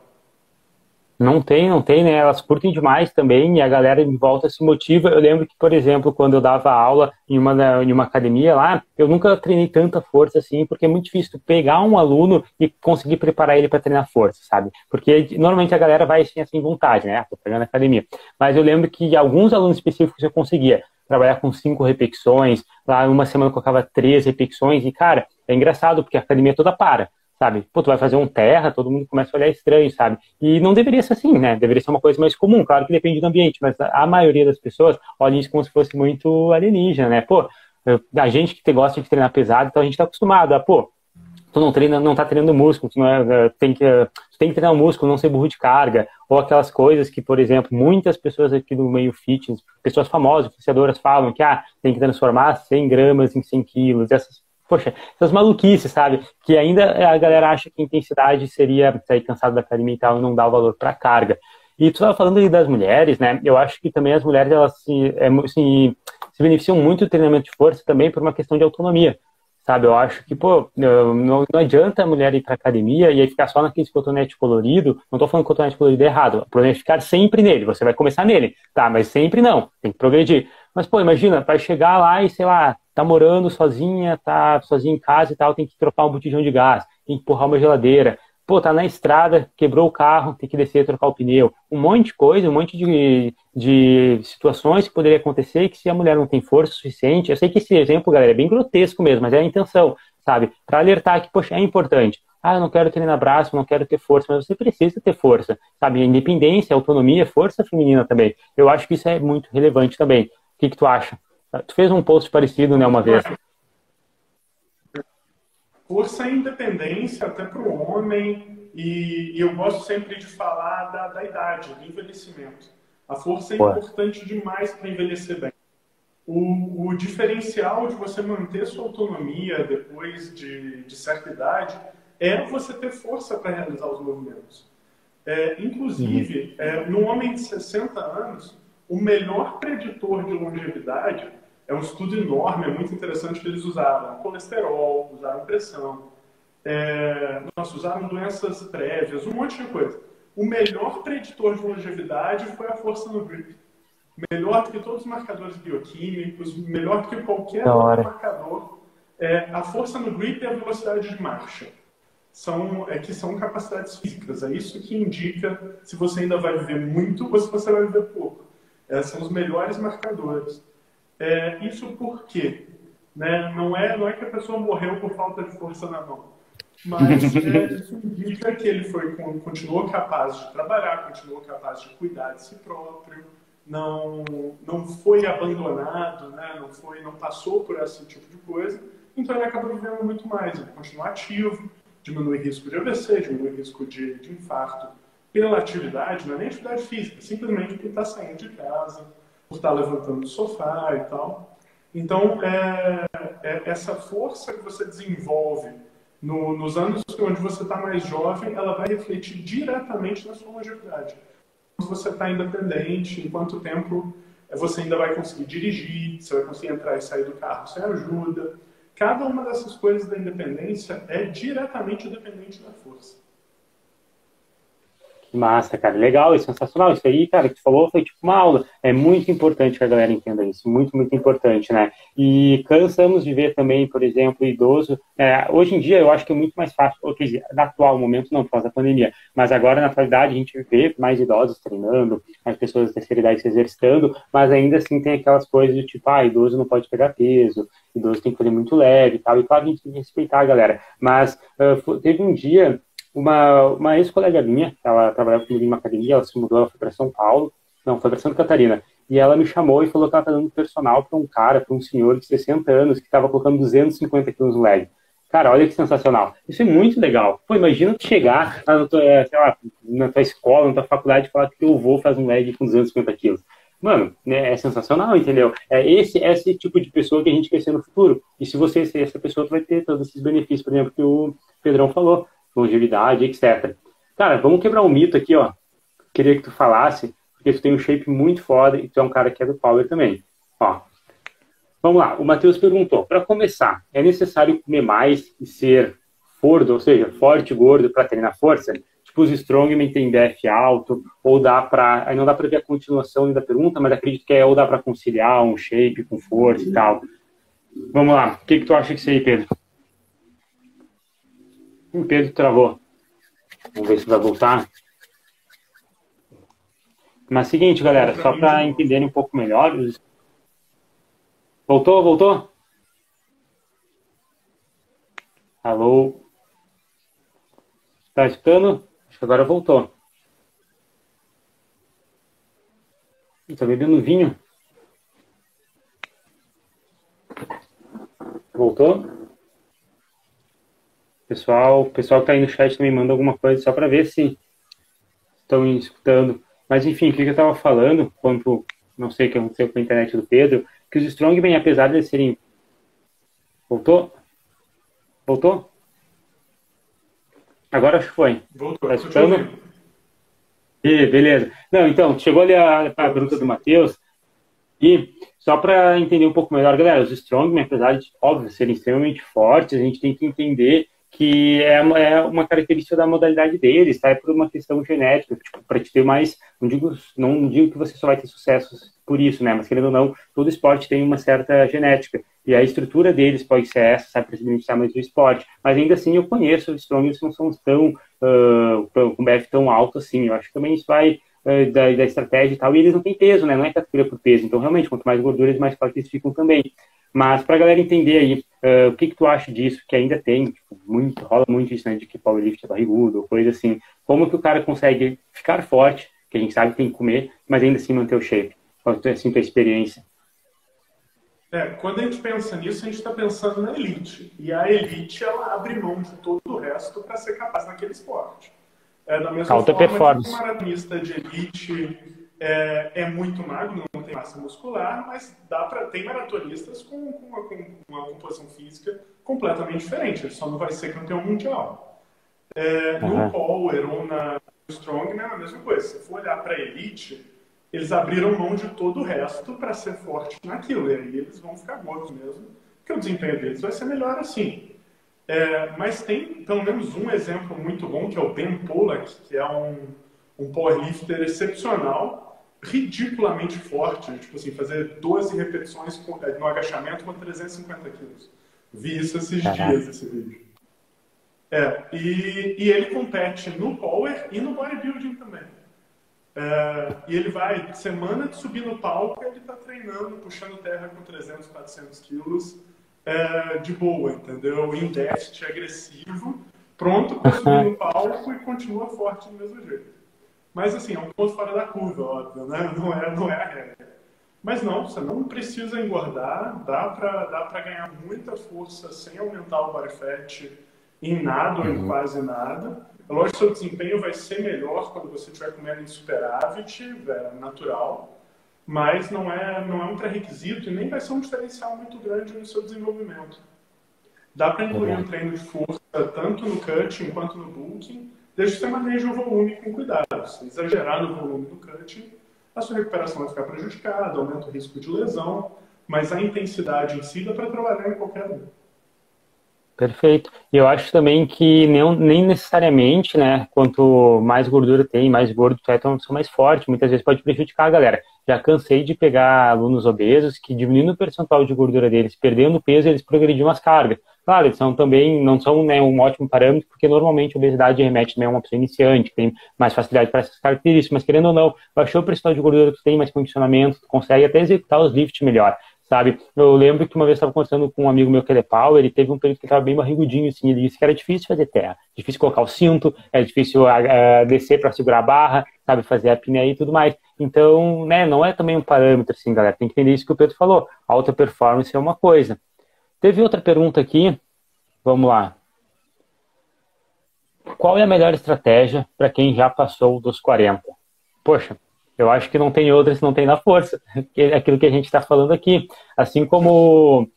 Não tem, não tem, né? Elas curtem demais também e a galera em volta se motiva. Eu lembro que, por exemplo, quando eu dava aula em uma, em uma academia lá, eu nunca treinei tanta força assim, porque é muito difícil pegar um aluno e conseguir preparar ele para treinar força, sabe? Porque normalmente a galera vai assim, assim vontade, né? Ah, tô pegando academia. Mas eu lembro que alguns alunos específicos eu conseguia trabalhar com cinco repetições, lá uma semana eu colocava três repetições, e cara, é engraçado porque a academia toda para sabe? Pô, tu vai fazer um terra, todo mundo começa a olhar estranho, sabe? E não deveria ser assim, né? Deveria ser uma coisa mais comum, claro que depende do ambiente, mas a maioria das pessoas olha isso como se fosse muito alienígena, né? Pô, a gente que gosta de treinar pesado, então a gente tá acostumado a, pô, tu não treina, não tá treinando músculo, tu não é, tem que tem que treinar o músculo, não ser burro de carga, ou aquelas coisas que, por exemplo, muitas pessoas aqui do meio fitness, pessoas famosas, influenciadoras falam que ah, tem que transformar 100 gramas em 100 quilos, essas poxa, essas maluquices, sabe? Que ainda a galera acha que intensidade seria sair cansado da academia e tal e não dar o valor para carga. E tu estava falando aí das mulheres, né? Eu acho que também as mulheres elas se, é, se, se beneficiam muito do treinamento de força também por uma questão de autonomia, sabe? Eu acho que, pô, não, não adianta a mulher ir para academia e aí ficar só naquele cotonete colorido. Não estou falando que cotonete colorido é errado. O problema é ficar sempre nele. Você vai começar nele, tá? Mas sempre não. Tem que progredir. Mas, pô, imagina, vai chegar lá e, sei lá, tá morando sozinha, tá sozinha em casa e tal, tem que trocar um botijão de gás, tem que empurrar uma geladeira. Pô, tá na estrada, quebrou o carro, tem que descer trocar o pneu. Um monte de coisa, um monte de, de situações que poderia acontecer que se a mulher não tem força suficiente, eu sei que esse exemplo, galera, é bem grotesco mesmo, mas é a intenção, sabe? Para alertar que, poxa, é importante. Ah, eu não quero treinar braço, não quero ter força, mas você precisa ter força, sabe? Independência, autonomia, força feminina também. Eu acho que isso é muito relevante também. O que, que tu acha? Tu fez um post parecido, né, uma vez. Força e independência até para o homem, e, e, eu gosto sempre de falar da, da idade, do envelhecimento. A força é Ué. importante demais para envelhecer bem. O, o, diferencial de você manter sua autonomia depois de, de certa idade é você ter força para realizar os movimentos. É, inclusive, uhum. é, no homem de 60 anos, o melhor preditor de longevidade é um estudo enorme, é muito interessante que eles usaram colesterol, usaram pressão, é, nossa, usaram doenças prévias, um monte de coisa. O melhor preditor de longevidade foi a força no grip. Melhor do que todos os marcadores bioquímicos, melhor do que qualquer outro marcador. É, a força no grip e a velocidade de marcha. São, é, que são capacidades físicas. É isso que indica se você ainda vai viver muito ou se você vai viver pouco. É, são os melhores marcadores. É, isso por quê? Né? Não, é, não é que a pessoa morreu por falta de força na mão mas é, isso indica que ele foi, continuou capaz de trabalhar, continuou capaz de cuidar de si próprio, não, não foi abandonado, né? não, foi, não passou por esse tipo de coisa, então ele acaba vivendo muito mais, ele continua ativo, diminui risco de AVC, diminui risco de, de infarto pela atividade, não é nem atividade física, simplesmente porque está saindo de casa, por estar levantando do sofá e tal. Então, é, é essa força que você desenvolve no, nos anos onde você está mais jovem, ela vai refletir diretamente na sua longevidade. Se você está independente, em quanto tempo eh, você ainda vai conseguir dirigir, você vai conseguir entrar e sair do carro sem ajuda. Cada uma dessas coisas da independência é diretamente dependente da força. Massa, cara. Legal, é sensacional. Isso aí, cara, que tu falou foi tipo uma aula. É muito importante que a galera entenda isso. Muito, muito importante, né? E cansamos de ver também, por exemplo, idoso. É, hoje em dia, eu acho que é muito mais fácil, ou quer dizer, no atual momento, não por causa da pandemia, mas agora, na atualidade, a gente vê mais idosos treinando, mais pessoas da terceira idade se exercitando, mas ainda assim tem aquelas coisas do tipo, ah, idoso não pode pegar peso, idoso tem que fazer muito leve e tal. E claro, a gente tem que respeitar a galera. Mas uh, teve um dia uma, uma ex-colega minha, ela trabalhava comigo em uma academia, ela se mudou, ela foi para São Paulo, não, foi para Santa Catarina, e ela me chamou e falou que ela estava dando personal para um cara, para um senhor de 60 anos, que estava colocando 250 quilos no leg. Cara, olha que sensacional. Isso é muito legal. Pô, imagina tu chegar na tua, lá, na tua escola, na tua faculdade e falar que eu vou fazer um leg com 250 quilos. Mano, né, é sensacional, entendeu? É esse, esse tipo de pessoa que a gente quer ser no futuro. E se você ser essa pessoa, tu vai ter todos esses benefícios, por exemplo, que o Pedrão falou longevidade, etc. Cara, vamos quebrar um mito aqui, ó. Queria que tu falasse, porque tu tem um shape muito foda e tu é um cara que é do power também. Ó, vamos lá. O Matheus perguntou: para começar, é necessário comer mais e ser fordo, ou seja, forte gordo para treinar força? Tipo, os strongmen têm BF alto, ou dá para. Aí não dá para ver a continuação da pergunta, mas acredito que é ou dá para conciliar um shape com força e tal. Vamos lá. O que, que tu acha disso aí, Pedro? O Pedro travou. Vamos ver se vai voltar. Mas seguinte, galera, só para entenderem um pouco melhor. Voltou, voltou? Alô? Tá escutando? Acho que agora voltou. Está bebendo vinho? Voltou? Pessoal, o pessoal que está aí no chat também manda alguma coisa só para ver se estão escutando. Mas enfim, o que eu estava falando, quanto não sei o que aconteceu com a internet do Pedro, que os Strongmen, apesar de serem. Voltou? Voltou? Agora acho que foi. Voltou. Tá escutando? E, beleza. Não, então, chegou ali a, a pergunta do Matheus. E só para entender um pouco melhor, galera, os Strongmen, apesar de, óbvio, serem extremamente fortes, a gente tem que entender que é, é uma característica da modalidade deles, tá? É por uma questão genética, tipo, para te ter mais, não digo, não digo que você só vai ter sucesso por isso, né? Mas querendo ou não, todo esporte tem uma certa genética e a estrutura deles pode ser essa, sabe, para se beneficiar mais do esporte. Mas ainda assim, eu conheço os strongers que não são tão uh, com BF tão alto assim. Eu acho que também isso vai da, da, estratégia e tal. E eles não têm peso, né? Não é categoria por peso. Então, realmente, quanto mais gorduras, mais fortes eles ficam também. Mas para a galera entender aí, uh, o que, que tu acha disso, que ainda tem, tipo, muito, rola muito isso, né, de que powerlift é barrigudo, ou coisa assim. Como que o cara consegue ficar forte, que a gente sabe que tem que comer, mas ainda assim manter o shape? Qual é assim, tua experiência? É, quando a gente pensa nisso, a gente está pensando na elite. E a elite, ela abre mão de todo o resto para ser capaz naquele esporte. É, da mesma Alta forma performance. que um maratonista de elite é, é, muito magro, não tem massa muscular, mas dá para tem maratonistas com, com, uma, com, uma, composição física completamente diferente. Ele só não vai ser campeão mundial. É, uhum. No power ou na strong, é a mesma coisa. Se for olhar para elite, eles abriram mão de todo o resto para ser forte naquilo. E aí eles vão ficar gordos mesmo, porque o desempenho deles vai ser melhor assim. É, mas tem pelo menos um exemplo muito bom, que é o Ben Pollack, que é um, um powerlifter excepcional, ridiculamente forte, tipo assim, fazer 12 repetições é, no agachamento com 350 quilos. Vi isso esses dias, esse vídeo. É, e, e ele compete no power e no bodybuilding também. É, e ele vai, semana de subir no palco, ele está treinando, puxando terra com 300, 400 quilos, é, de boa, entendeu? Em déficit agressivo, pronto para subir no palco e continua forte do mesmo jeito. Mas assim, é um ponto fora da curva, óbvio, né? Não é, não é a regra. Mas não, você não precisa engordar, dá para dá ganhar muita força sem aumentar o body fat em nada ou em uhum. quase nada. É lógico que seu desempenho vai ser melhor quando você estiver comendo em superávit, é natural, mas não é, não é um pré-requisito e nem vai ser um diferencial muito grande no seu desenvolvimento. Dá para incluir um treino de força tanto no cutting quanto no bulking, desde que você maneje o volume com cuidado. Se exagerar no volume do cutting, a sua recuperação vai ficar prejudicada, aumenta o risco de lesão, mas a intensidade em si dá para trabalhar em qualquer um. Perfeito. E eu acho também que nem, nem necessariamente, né, quanto mais gordura tem, mais gordo tu é, então são mais forte. Muitas vezes pode prejudicar a galera. Já cansei de pegar alunos obesos que diminuindo o percentual de gordura deles, perdendo peso, eles progrediam as cargas. Claro, eles são também, não são né, um ótimo parâmetro, porque normalmente a obesidade remete também a uma pessoa iniciante, que tem mais facilidade para essas características, mas querendo ou não, baixou o percentual de gordura, tu tem mais condicionamento, tu consegue até executar os lifts melhor sabe? Eu lembro que uma vez estava conversando com um amigo meu que é pau, ele teve um período que estava bem barrigudinho, assim, ele disse que era difícil fazer terra, difícil colocar o cinto, era difícil uh, descer para segurar a barra, sabe, fazer a apneia e tudo mais. Então, né, não é também um parâmetro, assim, galera, tem que entender isso que o Pedro falou, alta performance é uma coisa. Teve outra pergunta aqui, vamos lá. Qual é a melhor estratégia para quem já passou dos 40? Poxa, eu acho que não tem outra se não tem na força, é aquilo que a gente está falando aqui. Assim como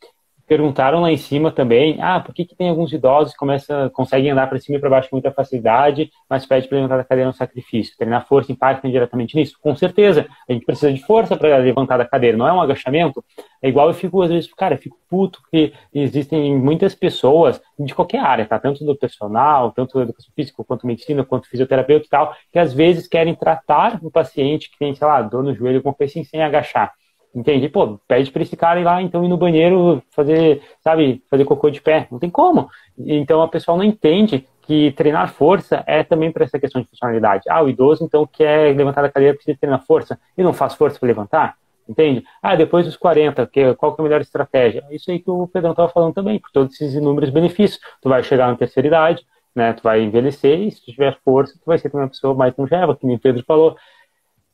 perguntaram lá em cima também, ah, por que, que tem alguns idosos que começam, conseguem andar para cima e para baixo com muita facilidade, mas pede para levantar da cadeira no sacrifício? Treinar força impacta diretamente nisso? Com certeza, a gente precisa de força para levantar da cadeira, não é um agachamento. É igual eu fico, às vezes, cara, eu fico puto que existem muitas pessoas de qualquer área, tá? Tanto do personal, tanto do educação física, quanto medicina, quanto fisioterapeuta e tal, que às vezes querem tratar um paciente que tem, sei lá, dor no joelho, com assim, sem agachar. Entende? Pô, pede para esse cara ir lá, então, ir no banheiro fazer, sabe, fazer cocô de pé. Não tem como. Então, a pessoa não entende que treinar força é também para essa questão de funcionalidade. Ah, o idoso, então, quer levantar da cadeira, precisa treinar força e não faz força para levantar? Entende? Ah, depois dos 40, que, qual que é a melhor estratégia? Isso aí que o Pedrão estava falando também, por todos esses inúmeros benefícios. Tu vai chegar na terceira idade, né, tu vai envelhecer e se tu tiver força, tu vai ser uma pessoa mais longeva, que nem o Pedro falou. O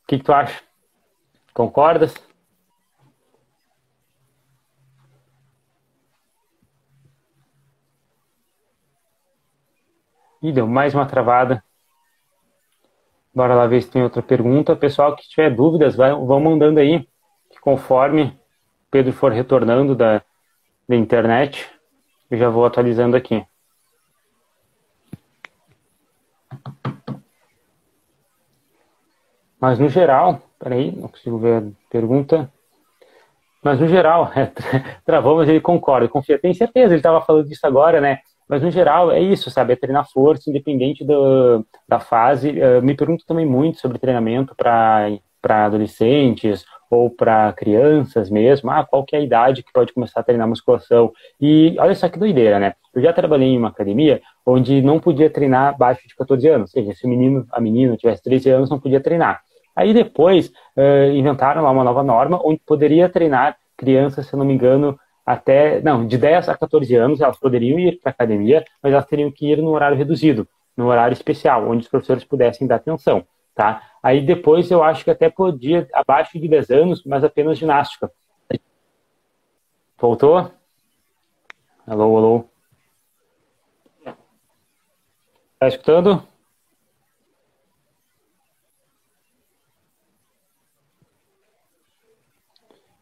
que, que tu acha? Concordas? Ih, deu mais uma travada. Bora lá ver se tem outra pergunta. Pessoal que tiver dúvidas, vai, vão mandando aí, que conforme Pedro for retornando da, da internet, eu já vou atualizando aqui. Mas no geral, peraí, não consigo ver a pergunta. Mas no geral, é, travou, mas ele concorda, confia. Tem certeza, ele estava falando disso agora, né? Mas, no geral, é isso, sabe? É treinar força, independente do, da fase. Uh, me pergunto também muito sobre treinamento para adolescentes ou para crianças mesmo. Ah, qual que é a idade que pode começar a treinar musculação? E olha só que doideira, né? Eu já trabalhei em uma academia onde não podia treinar abaixo de 14 anos. Ou seja, se o menino, a menina tivesse 13 anos, não podia treinar. Aí depois uh, inventaram lá uma nova norma onde poderia treinar crianças, se eu não me engano, até, não, de 10 a 14 anos elas poderiam ir para a academia, mas elas teriam que ir no horário reduzido, no horário especial, onde os professores pudessem dar atenção, tá? Aí depois eu acho que até podia, abaixo de 10 anos, mas apenas ginástica. Voltou? Alô, alô? Tá escutando?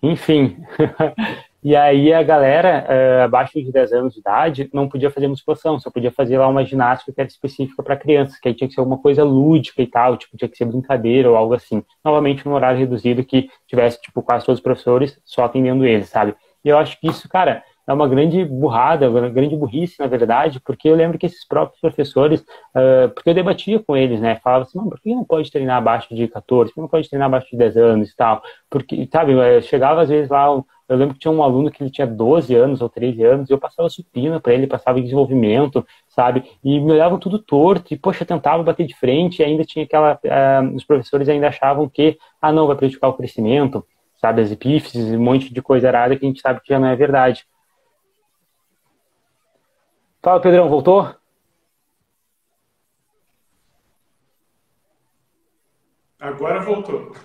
Enfim, E aí a galera, uh, abaixo de 10 anos de idade, não podia fazer musculação, só podia fazer lá uma ginástica que era específica para crianças, que aí tinha que ser alguma coisa lúdica e tal, tipo, tinha que ser brincadeira ou algo assim. Novamente, num horário reduzido que tivesse, tipo, quase todos os professores só atendendo eles, sabe? E eu acho que isso, cara, é uma grande burrada, uma grande burrice, na verdade, porque eu lembro que esses próprios professores, uh, porque eu debatia com eles, né, falava assim, por que não pode treinar abaixo de 14, por que não pode treinar abaixo de 10 anos e tal, porque, sabe, chegava às vezes lá, eu lembro que tinha um aluno que ele tinha 12 anos ou 13 anos, e eu passava supina para ele, passava em desenvolvimento, sabe, e me olhavam tudo torto, e poxa, tentava bater de frente, e ainda tinha aquela, uh, os professores ainda achavam que, ah não, vai prejudicar o crescimento, sabe, as epífises, um monte de coisa errada que a gente sabe que já não é verdade. Fala, Pedrão, voltou? Agora voltou.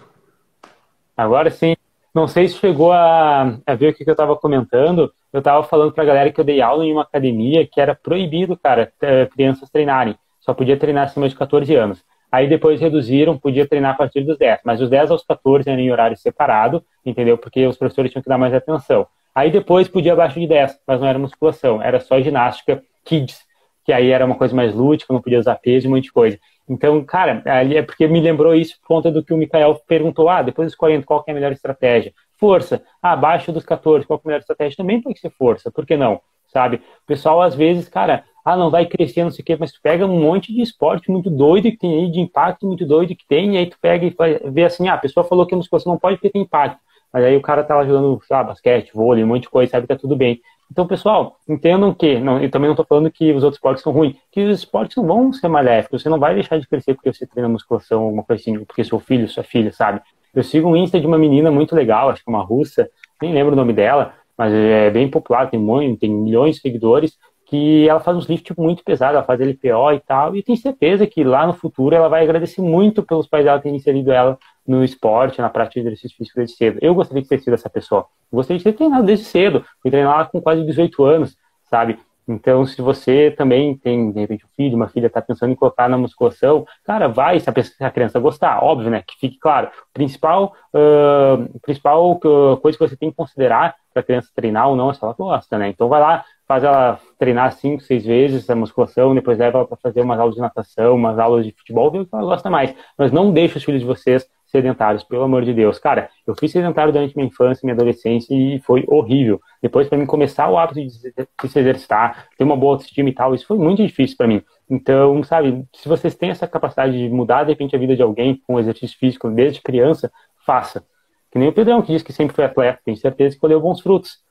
Agora sim. Não sei se chegou a, a ver o que, que eu estava comentando. Eu estava falando para a galera que eu dei aula em uma academia que era proibido, cara, crianças treinarem. Só podia treinar acima de 14 anos. Aí depois reduziram, podia treinar a partir dos 10. Mas os 10 aos 14 eram em horário separado, entendeu? Porque os professores tinham que dar mais atenção. Aí depois podia abaixo de 10, mas não era musculação, era só ginástica kids, que aí era uma coisa mais lúdica, não podia usar peso um monte de coisa. Então, cara, ali é porque me lembrou isso por conta do que o Mikael perguntou, ah, depois dos 40, qual é a melhor estratégia? Força. Ah, abaixo dos 14, qual é a melhor estratégia? Também pode ser força, por que não? Sabe? O pessoal, às vezes, cara, ah, não vai crescer, não sei o quê, mas tu pega um monte de esporte muito doido que tem aí, de impacto muito doido que tem, e aí tu pega e vê assim, ah, a pessoa falou que a musculação não pode porque tem impacto. Mas aí o cara tá lá jogando, sabe, basquete, vôlei, um monte de coisa, sabe que tá tudo bem. Então, pessoal, entendam que, não, eu também não estou falando que os outros esportes são ruins, que os esportes não vão ser maléficos, você não vai deixar de crescer porque você treina musculação, alguma coisa assim, porque seu filho, sua filha, sabe? Eu sigo um Insta de uma menina muito legal, acho que é uma russa, nem lembro o nome dela, mas é bem popular, tem, muito, tem milhões de seguidores, que ela faz uns lifts tipo, muito pesados, ela faz LPO e tal, e tenho certeza que lá no futuro ela vai agradecer muito pelos pais dela terem inserido ela no esporte, na prática de exercício físico desde cedo. Eu gostaria de ter sido essa pessoa. Eu gostaria de ter treinado desde cedo. Fui treinar com quase 18 anos, sabe? Então, se você também tem, de repente, um filho, uma filha está pensando em colocar na musculação, cara, vai se a, criança gostar, óbvio, né? Que fique claro. Principal, uh, principal coisa que você tem que considerar para a criança treinar ou não é se ela gosta, né? Então, vai lá, faz ela treinar cinco, seis vezes a musculação, depois leva ela para fazer umas aulas de natação, umas aulas de futebol, vê o que ela gosta mais. Mas não deixe os filhos de vocês sedentários, pelo amor de Deus. Cara, eu fui sedentário durante minha infância, minha adolescência e foi horrível. Depois, para mim começar o hábito de se exercitar, ter uma boa autoestima e tal, isso foi muito difícil para mim. Então, sabe, se vocês têm essa capacidade de mudar de repente a vida de alguém com exercício físico desde criança, faça. Que nem o Pedrão que diz que sempre foi atleta, tenho certeza que colheu bons frutos.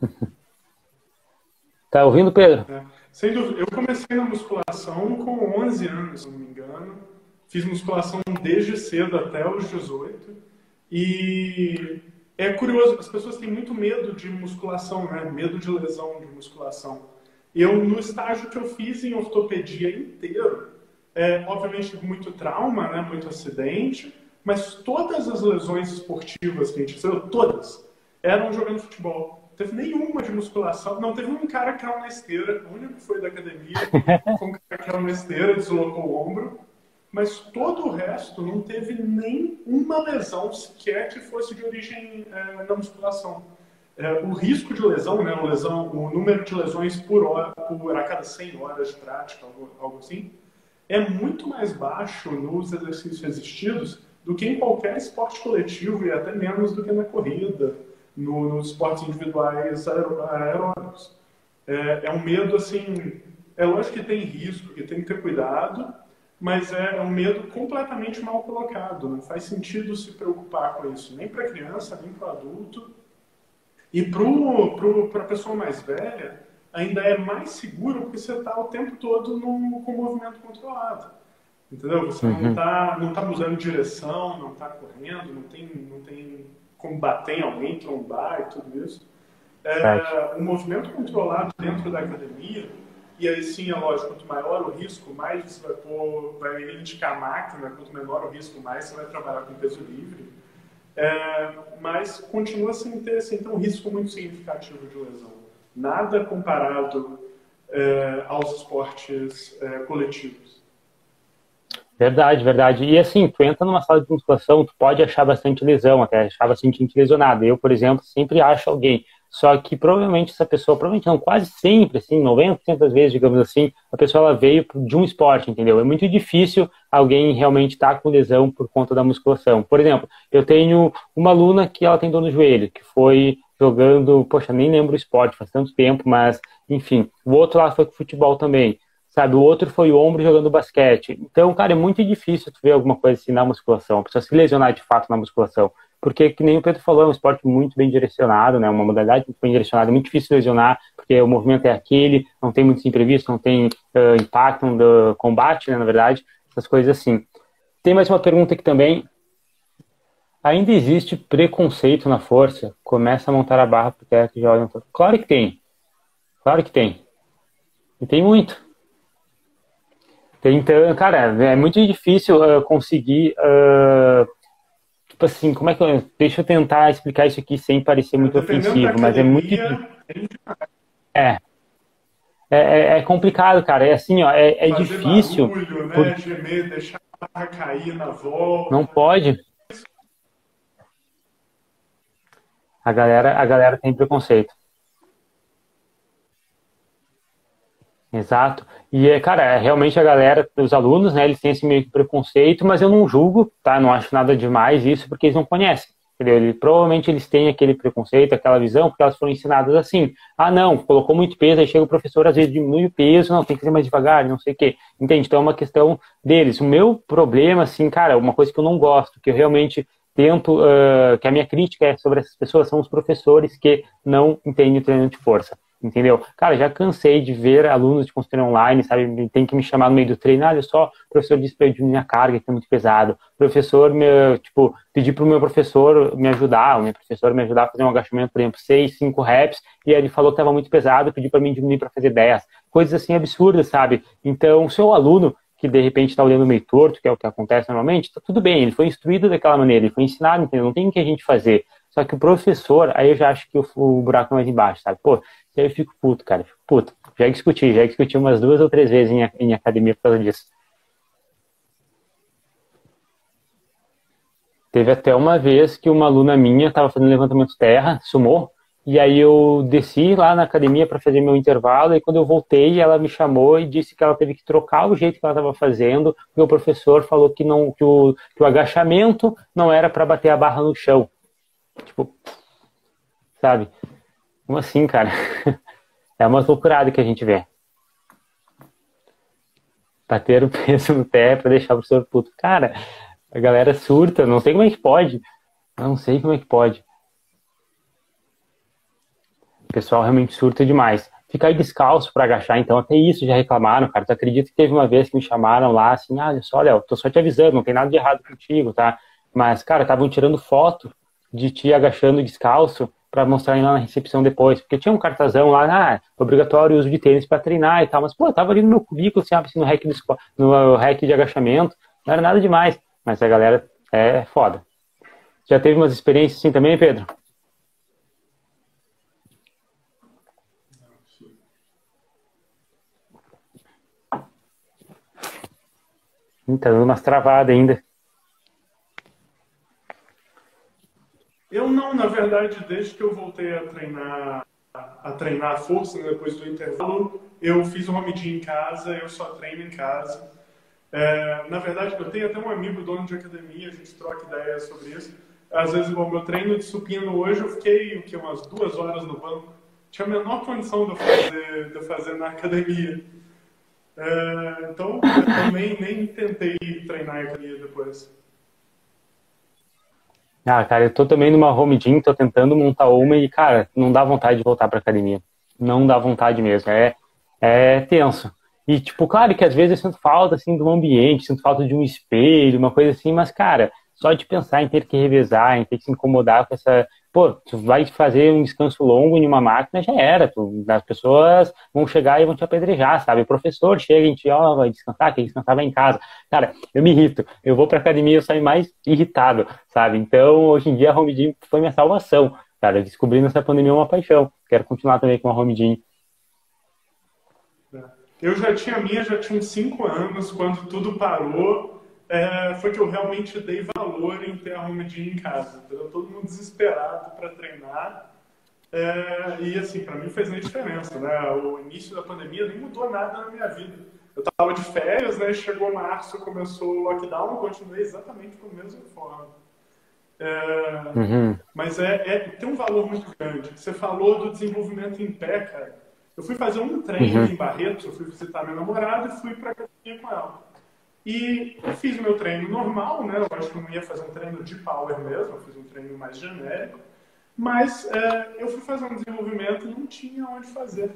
Tá ouvindo, Pedro? É. Sem dúvida. Eu comecei na musculação com 11 anos, se não me engano. Fiz musculação desde cedo até os 18. E é curioso, as pessoas têm muito medo de musculação, né? Medo de lesão de musculação. Eu, no estágio que eu fiz em ortopedia inteiro, é, obviamente muito trauma, né? Muito acidente, mas todas as lesões esportivas que a gente recebeu, todas, eram jogando futebol teve nenhuma de musculação. Não, teve um cara que caiu na esteira, o único que foi da academia, foi um cara que caiu na esteira, deslocou o ombro. Mas todo o resto não teve nem uma lesão sequer que fosse de origem é, na musculação. É, o risco de lesão, né, lesão, o número de lesões por hora, por a cada 100 horas de prática, algo, algo assim, é muito mais baixo nos exercícios resistidos do que em qualquer esporte coletivo e até menos do que na corrida, no, nos esportes individuais aeróbicos. É, é, um medo, assim, é lógico que tem risco, que tem que ter cuidado, mas é, é um medo completamente mal colocado. Não faz sentido se preocupar com isso, nem para criança, nem para adulto. E para a pessoa mais velha, ainda é mais seguro porque você está o tempo todo no, com movimento controlado. Entendeu? Você uhum. não está não tá mudando direção, não está correndo, não tem, não tem combater em alguém, trombar e tudo isso. É, um movimento controlado dentro da academia, e aí sim, é lógico, quanto maior o risco, mais você vai, pôr, vai indicar a máquina, quanto menor o risco, mais você vai trabalhar com peso livre. É, mas continua sem ter, sem ter um risco muito significativo de lesão. Nada comparado é, aos esportes é, coletivos. Verdade, verdade. E assim, tu entra numa sala de musculação, tu pode achar bastante lesão, até achar bastante gente lesionada. Eu, por exemplo, sempre acho alguém. Só que provavelmente essa pessoa, provavelmente não, quase sempre, assim, 90% das vezes, digamos assim, a pessoa ela veio de um esporte, entendeu? É muito difícil alguém realmente estar tá com lesão por conta da musculação. Por exemplo, eu tenho uma aluna que ela tem dor no joelho, que foi jogando, poxa, nem lembro o esporte, faz tanto tempo, mas enfim. O outro lá foi com futebol também, sabe? O outro foi o ombro jogando basquete. Então, cara, é muito difícil tu ver alguma coisa assim na musculação, a pessoa se lesionar de fato na musculação porque, que nem o Pedro falou, é um esporte muito bem direcionado, né? Uma modalidade muito bem direcionada, é muito difícil lesionar, porque o movimento é aquele, não tem muitos imprevistos, não tem uh, impacto do combate, né? Na verdade, essas coisas assim. Tem mais uma pergunta aqui também. Ainda existe preconceito na força? Começa a montar a barra porque é que joga. Claro que tem. Claro que tem. E tem muito. Então, cara, é muito difícil uh, conseguir uh, tipo assim, como é que eu. Deixa eu tentar explicar isso aqui sem parecer muito ofensivo, mas é muito. É. É, é, é complicado, cara. É assim, ó, é, é difícil. Barulho, né? por... Gemer, deixar a cair na volta. Não pode. A galera, a galera tem preconceito. Exato. E, é, cara, é, realmente a galera, os alunos, né, eles têm esse meio que preconceito, mas eu não julgo, tá? Não acho nada demais isso, porque eles não conhecem. Entendeu? Ele, provavelmente eles têm aquele preconceito, aquela visão, porque elas foram ensinadas assim. Ah, não, colocou muito peso, aí chega o professor, às vezes diminui o peso, não, tem que ser mais devagar, não sei o quê. Entende? Então é uma questão deles. O meu problema, assim, cara, uma coisa que eu não gosto, que eu realmente tento, uh, que a minha crítica é sobre essas pessoas, são os professores que não entendem o treinamento de força entendeu? Cara, já cansei de ver alunos de consultoria online, sabe, tem que me chamar no meio do treino, olha só, o professor disse para eu diminuir a carga, que é muito pesado. O professor, me, tipo, pedir para o meu professor me ajudar, o meu professor me ajudar a fazer um agachamento, por exemplo, 6, 5 reps, e ele falou que estava muito pesado, pediu para mim diminuir para fazer 10. Coisas assim absurdas, sabe? Então, o seu aluno que de repente está olhando meio torto, que é o que acontece normalmente, está tudo bem, ele foi instruído daquela maneira, ele foi ensinado, entendeu? Não tem o que a gente fazer. Só que o professor, aí eu já acho que o, o buraco é mais embaixo, sabe? Pô, aí eu fico puto, cara. Fico puto. Já discuti, já discuti umas duas ou três vezes em, em academia por causa disso. Teve até uma vez que uma aluna minha estava fazendo levantamento terra, sumou, e aí eu desci lá na academia para fazer meu intervalo, e quando eu voltei, ela me chamou e disse que ela teve que trocar o jeito que ela estava fazendo, porque o professor falou que, não, que, o, que o agachamento não era para bater a barra no chão. Tipo, sabe? Como assim, cara? É uma loucurada que a gente vê. Bater o peso no pé pra deixar o professor puto. Cara, a galera surta, não sei como é que pode. Não sei como é que pode. O pessoal realmente surta demais. Ficar descalço para agachar, então até isso já reclamaram, cara. Tu acredita que teve uma vez que me chamaram lá assim, ah, olha só, Léo, tô só te avisando, não tem nada de errado contigo, tá? Mas, cara, estavam tirando foto de ti agachando descalço para mostrar lá na recepção depois, porque tinha um cartazão lá, ah, obrigatório uso de tênis para treinar e tal, mas pô, eu tava ali no meu currículo, assim, assim no hack, do, no hack de agachamento, não era nada demais, mas a galera é foda. Já teve umas experiências assim também, Pedro? Tá dando umas travadas ainda. Eu não, na verdade, desde que eu voltei a treinar a treinar a força né, depois do intervalo, eu fiz um home gym em casa, eu só treino em casa. É, na verdade, eu tenho até um amigo dono de academia, a gente troca ideias sobre isso. Às vezes, o meu treino de supino hoje, eu fiquei o que, umas duas horas no banco. Tinha a menor condição de eu fazer, de fazer na academia. É, então, eu também nem tentei treinar em academia depois. Ah, cara, eu tô também numa home gym, tô tentando montar uma e, cara, não dá vontade de voltar pra academia. Não dá vontade mesmo. É, é tenso. E, tipo, claro que às vezes eu sinto falta, assim, do ambiente, sinto falta de um espelho, uma coisa assim, mas, cara, só de pensar em ter que revezar, em ter que se incomodar com essa. Pô, tu vai fazer um descanso longo em uma máquina, já era. Tu, as pessoas vão chegar e vão te apedrejar, sabe? O professor chega e te, ó, oh, vai descansar, quem descansar vai em casa. Cara, eu me irrito. Eu vou pra academia e eu saio mais irritado, sabe? Então, hoje em dia, a Home Gym foi minha salvação. Cara, descobri nessa pandemia uma paixão. Quero continuar também com a Home Gym. Eu já tinha a minha, já tinha cinco anos, quando tudo parou, é, foi que eu realmente dei valor em ter a home gym em casa. Entendeu? Todo mundo desesperado para treinar. É, e assim, para mim fez nem diferença, né? O início da pandemia nem mudou nada na minha vida. Eu estava de férias, né? Chegou março, começou o lockdown, continuei exatamente com a mesma forma. É, uhum. Mas é, é, tem um valor muito grande. Você falou do desenvolvimento em pé, cara. Eu fui fazer um treino uhum. em Barretos, eu fui visitar minha namorada e fui para academia com ela. E fiz meu treino normal, né? Eu acho que não ia fazer um treino de power mesmo, eu fiz um treino mais genérico. Mas é, eu fui fazer um desenvolvimento e não tinha onde fazer.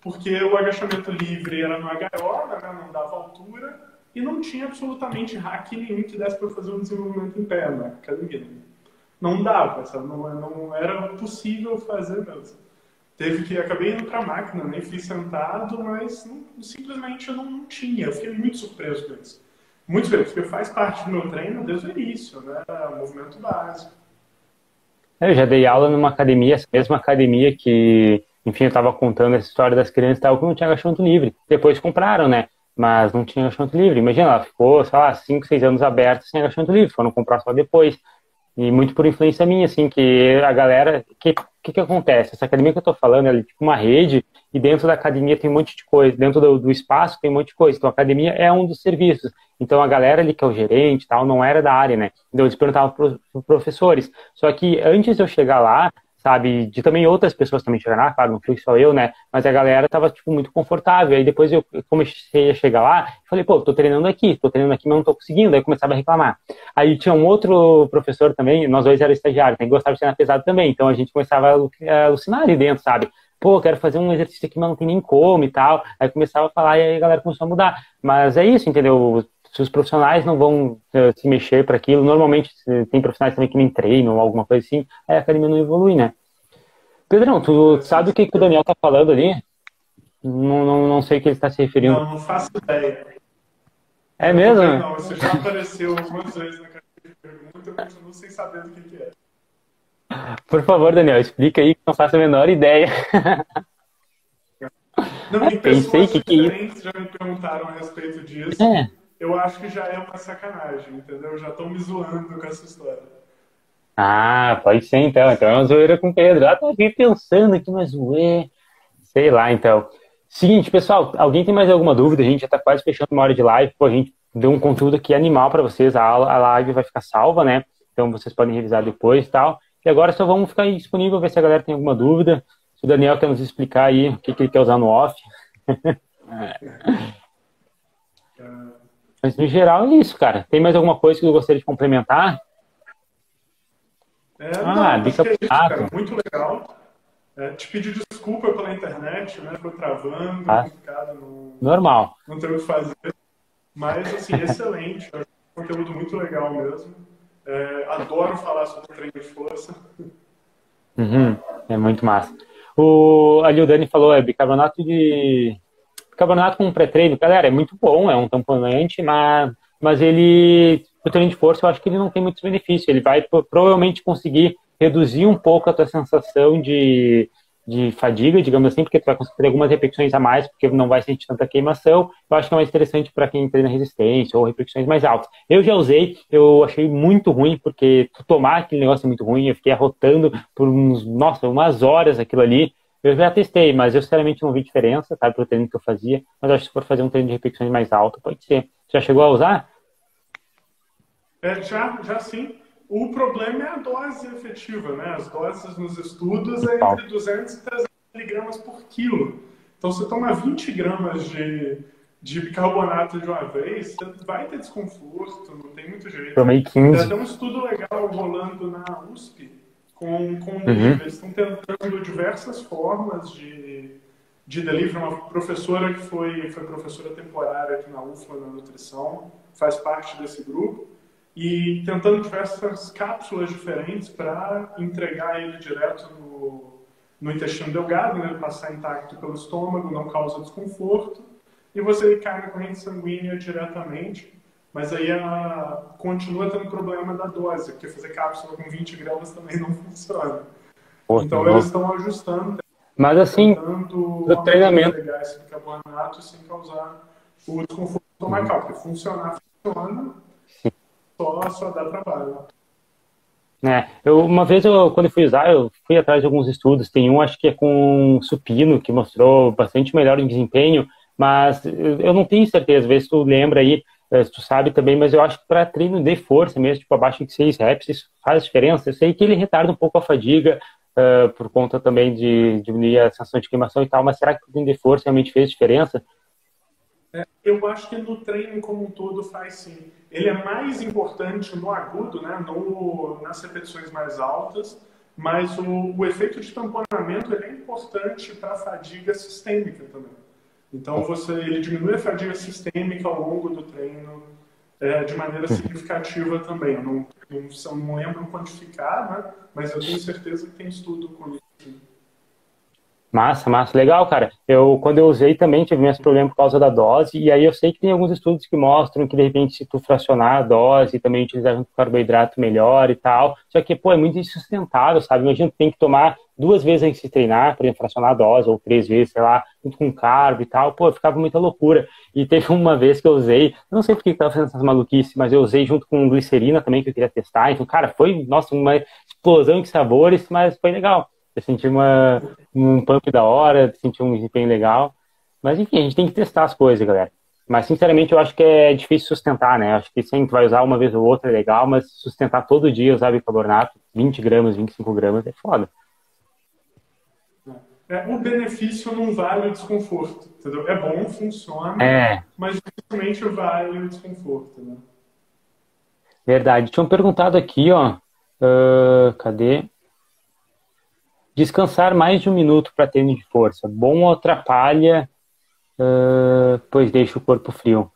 Porque o agachamento livre era no gaiola, né? não dava altura, e não tinha absolutamente hack nenhum que desse para fazer um desenvolvimento em pé na academia. Não dava, sabe? Não, não era possível fazer mesmo teve que acabei indo para a máquina, nem fui sentado, mas não, simplesmente eu não, tinha. Eu fiquei muito surpreso com isso. Muito surpreso, porque faz parte do meu treino desde o início, né? movimento básico. Eu já dei aula numa academia, essa mesma academia que, enfim, eu estava contando essa história das crianças e tal, que não tinha agachamento livre. Depois compraram, né? Mas não tinha agachamento livre. Imagina, ela ficou, sei lá, 5, 6 anos aberta sem agachamento livre. Foram comprar só depois. E muito por influência minha, assim, que a galera. que que, que acontece? Essa academia que eu estou falando, é tipo uma rede, e dentro da academia tem um monte de coisa, dentro do, do, espaço tem um monte de coisa. Então a academia é um dos serviços. Então a galera ali que é o gerente tal, não era da área, né? Então eles perguntavam para os professores. Só que antes de eu chegar lá, sabe? De também outras pessoas também chegaram lá, claro, não fui só eu, né? Mas a galera tava, tipo, muito confortável. Aí depois eu comecei a chegar lá, falei, pô, tô treinando aqui, tô treinando aqui, mas não tô conseguindo. Aí começava a reclamar. Aí tinha um outro professor também, nós dois eram estagiários, né? gostava de treinar pesado também. Então a gente começava a alucinar ali dentro, sabe? Pô, quero fazer um exercício aqui, mas não tem nem como e tal. Aí começava a falar e aí a galera começou a mudar. Mas é isso, entendeu? Se os profissionais não vão uh, se mexer para aquilo, normalmente tem profissionais também que nem treinam ou alguma coisa assim, aí a academia não evolui, né? Pedrão, tu sabe o que, que o Daniel tá falando ali? Não, não, não sei o que ele está se referindo. Não, não faço ideia. É mesmo? Não, você já apareceu algumas vezes na caixa de pergunta, eu continuo sem saber do que, que é. Por favor, Daniel, explica aí que não faço a menor ideia. Não, e Pensei que, que isso. já me perguntaram a respeito disso. É. Eu acho que já é uma sacanagem, entendeu? Já estão me zoando com essa história. Ah, pode ser então. Então é uma zoeira com o Pedro. Ah, tô aqui pensando aqui, mas ué. Sei lá, então. Seguinte, pessoal, alguém tem mais alguma dúvida? A gente já tá quase fechando uma hora de live. Pô, a gente deu um conteúdo aqui animal para vocês. A, a live vai ficar salva, né? Então vocês podem revisar depois e tal. E agora só vamos ficar disponível, ver se a galera tem alguma dúvida. Se o Daniel quer nos explicar aí o que, que ele quer usar no off. Mas no geral é isso, cara. Tem mais alguma coisa que eu gostaria de complementar? É, ah, não, dica é isso, cara, muito legal. É, te pedir desculpa pela internet, né? Ficou travando, ah. Não, normal. Não tem o que fazer. Mas, assim, excelente. É um conteúdo muito legal mesmo. É, adoro falar sobre treino de força. Uhum, é muito massa. O, ali o Dani falou, é bicarbonato de... Bicarbonato com pré-treino, galera, é muito bom, é um tamponante, mas, mas ele o treino de força, eu acho que ele não tem muitos benefícios. Ele vai provavelmente conseguir reduzir um pouco a tua sensação de, de fadiga, digamos assim, porque tu vai conseguir algumas repetições a mais, porque não vai sentir tanta queimação. Eu acho que é mais interessante para quem treina resistência ou repetições mais altas. Eu já usei, eu achei muito ruim, porque tomar aquele negócio é muito ruim, eu fiquei arrotando por uns, nossa, umas horas aquilo ali. Eu já testei, mas eu sinceramente não vi diferença, sabe, pro treino que eu fazia. Mas acho que se for fazer um treino de repetições mais alto, pode ser. Você já chegou a usar? É, já, já sim. O problema é a dose efetiva, né? As doses nos estudos é entre 200 e 300 miligramas por quilo. Então, você toma 20 gramas de, de bicarbonato de uma vez, você vai ter desconforto, não tem muito jeito. Tomei 15. Tem até um estudo legal rolando na USP com, com uhum. Eles estão tentando diversas formas de, de delivery. Uma professora que foi, foi professora temporária aqui na UFLA, na nutrição, faz parte desse grupo e tentando diversas cápsulas diferentes para entregar ele direto no, no intestino delgado, né, passar intacto pelo estômago, não causa desconforto, e você cai na corrente sanguínea diretamente, mas aí a, continua tendo problema da dose, porque fazer cápsula com 20 gramas também não funciona. Então eles estão ajustando. Mas assim, o treinamento legais de carbonato sem causar o desconforto estomacal, porque funcionar funciona, só, só dá trabalho. É, eu, uma vez, eu, quando eu fui usar, eu fui atrás de alguns estudos. Tem um, acho que é com supino, que mostrou bastante melhor em desempenho, mas eu não tenho certeza. Vê se tu lembra aí, eh, tu sabe também, mas eu acho que para treino de força mesmo, tipo abaixo de 6 reps, isso faz diferença. Eu sei que ele retarda um pouco a fadiga, uh, por conta também de diminuir a sensação de queimação e tal, mas será que o treino de força realmente fez diferença? É, eu acho que no treino como um todo faz sim. Ele é mais importante no agudo, né, no, nas repetições mais altas, mas o, o efeito de tamponamento é importante para a fadiga sistêmica também. Então você, ele diminui a fadiga sistêmica ao longo do treino é, de maneira significativa também. Eu não, não, não lembro quantificar, né, mas eu tenho certeza que tem estudo com isso. Massa, massa, legal, cara. Eu, quando eu usei também tive meus problemas por causa da dose, e aí eu sei que tem alguns estudos que mostram que de repente se tu fracionar a dose também utilizar um carboidrato melhor e tal, só que, pô, é muito insustentável, sabe? Imagina que tem que tomar duas vezes antes de treinar, por exemplo, fracionar a dose, ou três vezes, sei lá, junto com carbo e tal, pô, ficava muita loucura. E teve uma vez que eu usei, não sei por que tava fazendo essas maluquices, mas eu usei junto com glicerina também, que eu queria testar, então, cara, foi, nossa, uma explosão de sabores, mas foi legal. Eu senti uma, um pump da hora, senti um desempenho legal. Mas enfim, a gente tem que testar as coisas, galera. Mas sinceramente eu acho que é difícil sustentar, né? Acho que sim, tu vai usar uma vez ou outra é legal, mas sustentar todo dia usar bicarbonato, 20 gramas, 25 gramas, é foda. É, o benefício não vale o desconforto, entendeu? É bom, funciona, é. mas justamente vale o desconforto, né? Verdade. Tinham perguntado aqui, ó. Uh, cadê? Descansar mais de um minuto para treino de força. Bom ou atrapalha, uh, pois deixa o corpo frio.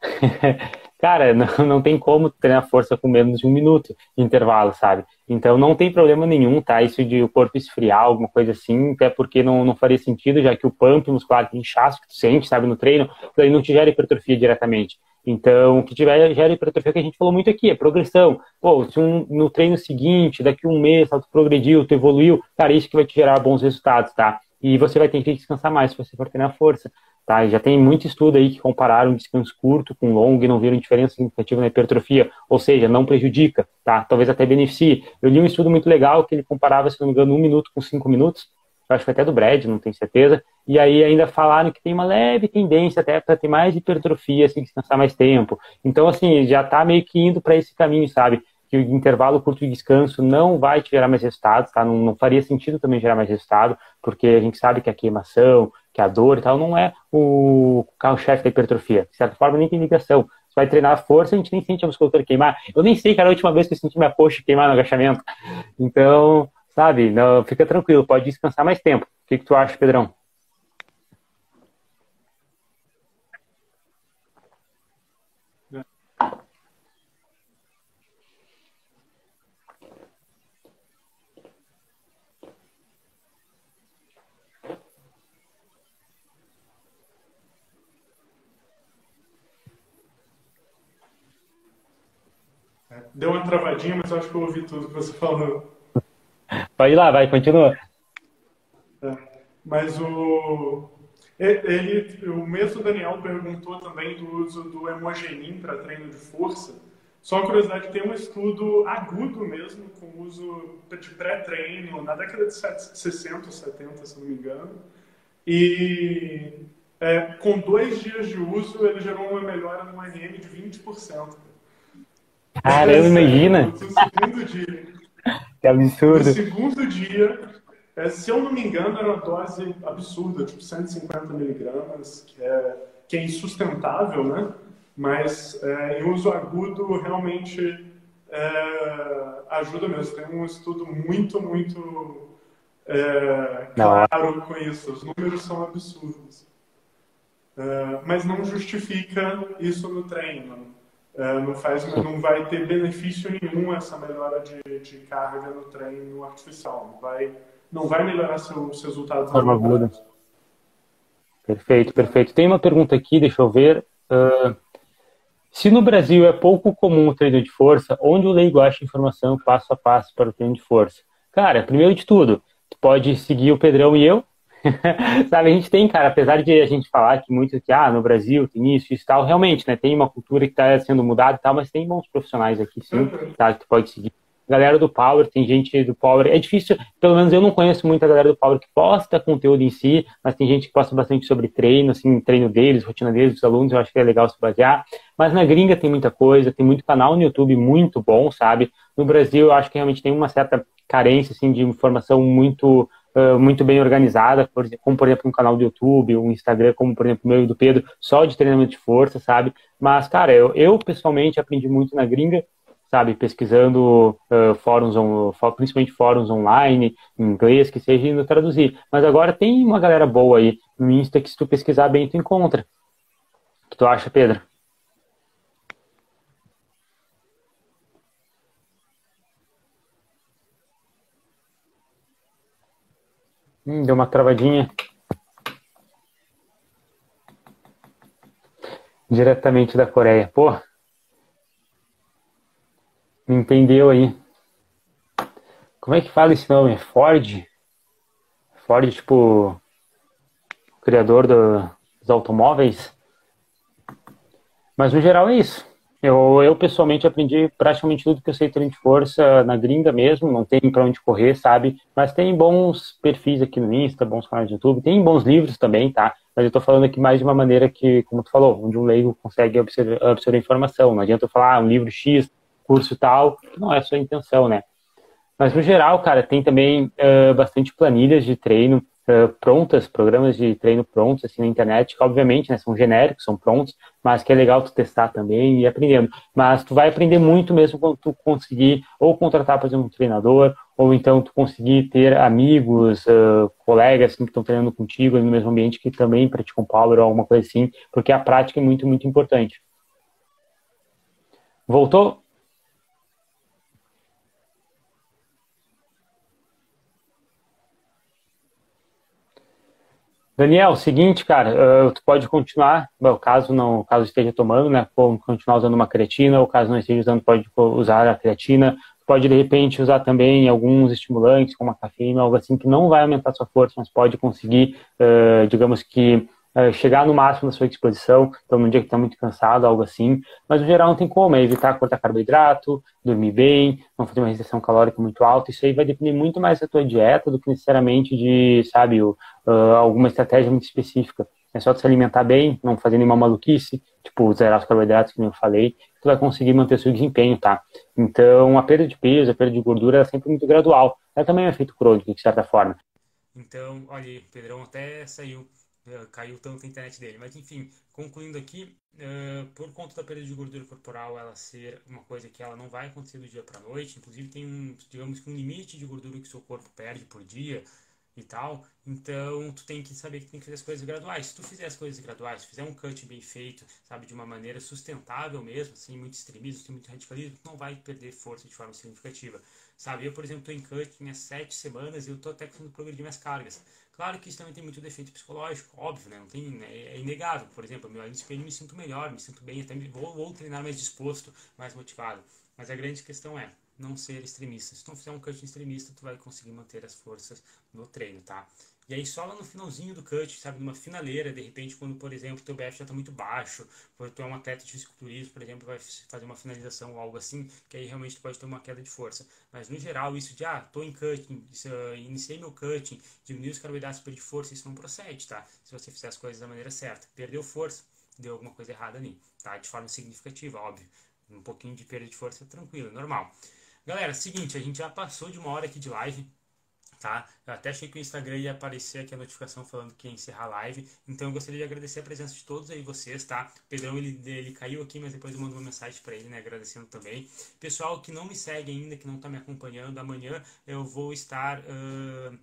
Cara, não, não tem como treinar força com menos de um minuto de intervalo, sabe? Então não tem problema nenhum, tá? Isso de o corpo esfriar, alguma coisa assim, até porque não, não faria sentido, já que o pump muscular, que inchaço que tu sente, sabe, no treino, daí não te gera hipertrofia diretamente. Então, o que tiver gera hipertrofia que a gente falou muito aqui, é progressão. Pô, se um, no treino seguinte, daqui um mês, tu progrediu, tu evoluiu, cara, isso que vai te gerar bons resultados, tá? E você vai ter que descansar mais se você for treinar força, tá? Já tem muito estudo aí que compararam descanso curto com longo e não viram diferença significativa na hipertrofia, ou seja, não prejudica, tá? Talvez até beneficie. Eu li um estudo muito legal que ele comparava, se não me engano, um minuto com cinco minutos, eu acho que até do Brad, não tenho certeza, e aí ainda falaram que tem uma leve tendência até para ter mais hipertrofia, assim, descansar mais tempo. Então, assim, já está meio que indo para esse caminho, sabe? Que o intervalo curto de descanso não vai te gerar mais resultados, tá? Não, não faria sentido também gerar mais resultado, porque a gente sabe que a queimação, que a dor e tal, não é o carro-chefe da hipertrofia. De certa forma, nem tem ligação. Você vai treinar a força, a gente nem sente a musculatura queimar. Eu nem sei, cara, a última vez que eu senti minha coxa queimar no agachamento. Então, sabe, não, fica tranquilo, pode descansar mais tempo. O que, que tu acha, Pedrão? Deu uma travadinha, mas eu acho que eu ouvi tudo que você falou. Vai lá, vai, continua. É, mas o. Ele, o mesmo Daniel perguntou também do uso do hemogenin para treino de força. Só uma curiosidade, tem um estudo agudo mesmo, com uso de pré-treino, na década de 60, 70, se não me engano. E é, com dois dias de uso, ele gerou uma melhora no RM de 20%. Caramba, imagina. Segundo dia. Que absurdo. No segundo dia, é, se eu não me engano, era uma dose absurda, tipo 150 miligramas, que é, que é insustentável, né? Mas é, em uso agudo, realmente é, ajuda mesmo. Tem um estudo muito, muito é, claro com isso. Os números são absurdos. É, mas não justifica isso no treino. É, não, faz, não vai ter benefício nenhum essa melhora de, de carga no treino artificial. Não vai, não vai melhorar seus resultados. Forma aguda. Perfeito, perfeito. Tem uma pergunta aqui, deixa eu ver. Uh, se no Brasil é pouco comum o treino de força, onde o leigo acha informação passo a passo para o treino de força? Cara, primeiro de tudo, tu pode seguir o Pedrão e eu, Sabe, a gente tem, cara, apesar de a gente falar que muito que, ah, no Brasil tem isso, isso e tal, realmente, né, tem uma cultura que está sendo mudada e tal, mas tem bons profissionais aqui, sim, tá, que tu pode seguir. Galera do Power, tem gente do Power, é difícil, pelo menos eu não conheço muita galera do Power que posta conteúdo em si, mas tem gente que posta bastante sobre treino, assim, treino deles, rotina deles, dos alunos, eu acho que é legal se basear. Mas na gringa tem muita coisa, tem muito canal no YouTube muito bom, sabe? No Brasil, eu acho que realmente tem uma certa carência, assim, de informação muito muito bem organizada, por, como por exemplo um canal do YouTube, um Instagram, como por exemplo o meu e do Pedro, só de treinamento de força, sabe? Mas, cara, eu, eu pessoalmente aprendi muito na gringa, sabe? Pesquisando uh, fóruns, on, principalmente fóruns online, em inglês, que seja indo traduzir. Mas agora tem uma galera boa aí no Insta que se tu pesquisar bem, tu encontra. O que tu acha, Pedro? Hum, deu uma travadinha. Diretamente da Coreia. Pô. Me entendeu aí. Como é que fala esse nome? Ford? Ford, tipo. Criador do, dos automóveis? Mas no geral é isso. Eu, eu pessoalmente aprendi praticamente tudo que eu sei treino de força na gringa mesmo, não tem para onde correr, sabe? Mas tem bons perfis aqui no Insta, bons canais de YouTube, tem bons livros também, tá? Mas eu tô falando aqui mais de uma maneira que, como tu falou, onde um leigo consegue absorver, absorver informação. Não adianta eu falar ah, um livro X, curso tal, não é a sua intenção, né? Mas no geral, cara, tem também uh, bastante planilhas de treino prontas, programas de treino prontos assim na internet, que obviamente né, são genéricos, são prontos, mas que é legal tu testar também e ir aprendendo. Mas tu vai aprender muito mesmo quando tu conseguir ou contratar, por exemplo, um treinador, ou então tu conseguir ter amigos, uh, colegas assim, que estão treinando contigo no mesmo ambiente que também praticam power ou alguma coisa assim, porque a prática é muito, muito importante. Voltou? Daniel, seguinte, cara, uh, tu pode continuar, bom, caso não, caso esteja tomando, né, continuar usando uma creatina, ou caso não esteja usando, pode usar a creatina, pode de repente usar também alguns estimulantes, como a cafeína, algo assim que não vai aumentar sua força, mas pode conseguir, uh, digamos que é, chegar no máximo da sua disposição, então num dia que está muito cansado, algo assim, mas no geral não tem como, é evitar cortar carboidrato, dormir bem, não fazer uma restrição calórica muito alta, isso aí vai depender muito mais da tua dieta do que necessariamente de, sabe, uh, alguma estratégia muito específica. É só se alimentar bem, não fazer nenhuma maluquice, tipo zerar os carboidratos, que eu falei, tu vai conseguir manter seu desempenho, tá? Então, a perda de peso, a perda de gordura é sempre muito gradual. Ela também é um efeito crônico, de certa forma. Então, olha, Pedrão até saiu caiu tanto a internet dele. Mas enfim, concluindo aqui, uh, por conta da perda de gordura corporal ela ser uma coisa que ela não vai acontecer do dia para noite, inclusive tem um, digamos que um limite de gordura que seu corpo perde por dia e tal, então tu tem que saber que tem que fazer as coisas graduais. Se tu fizer as coisas graduais, se fizer um cut bem feito, sabe, de uma maneira sustentável mesmo, sem muito extremismo, sem muito radicalismo, tu não vai perder força de forma significativa. Sabe, eu, por exemplo, estou em cutting há sete semanas e eu estou até conseguindo progredir minhas cargas. Claro que isso também tem muito defeito psicológico, óbvio, né? Não tem, né? é inegável. Por exemplo, meu desempenho me sinto melhor, me sinto bem, até vou, vou treinar mais disposto, mais motivado. Mas a grande questão é não ser extremista. Se tu não fizer um cut extremista, tu vai conseguir manter as forças no treino, tá? E aí só lá no finalzinho do cut, sabe, numa finaleira, de repente, quando, por exemplo, teu BF já está muito baixo, quando tu é um atleta de fisiculturismo, por exemplo, vai fazer uma finalização ou algo assim, que aí realmente tu pode ter uma queda de força. Mas no geral, isso de, ah, tô em cutting, uh, iniciei meu cutting, diminui os carboidratos, perdi força, isso não procede, tá? Se você fizer as coisas da maneira certa. Perdeu força, deu alguma coisa errada ali, tá? De forma significativa, óbvio. Um pouquinho de perda de força, tranquilo, normal. Galera, seguinte, a gente já passou de uma hora aqui de live, tá? Eu até achei que o Instagram ia aparecer aqui a notificação falando que ia encerrar a live. Então eu gostaria de agradecer a presença de todos aí vocês, tá? O Pedrão, ele, ele caiu aqui, mas depois eu mando uma mensagem para ele, né? Agradecendo também. Pessoal que não me segue ainda, que não tá me acompanhando, amanhã eu vou estar uh,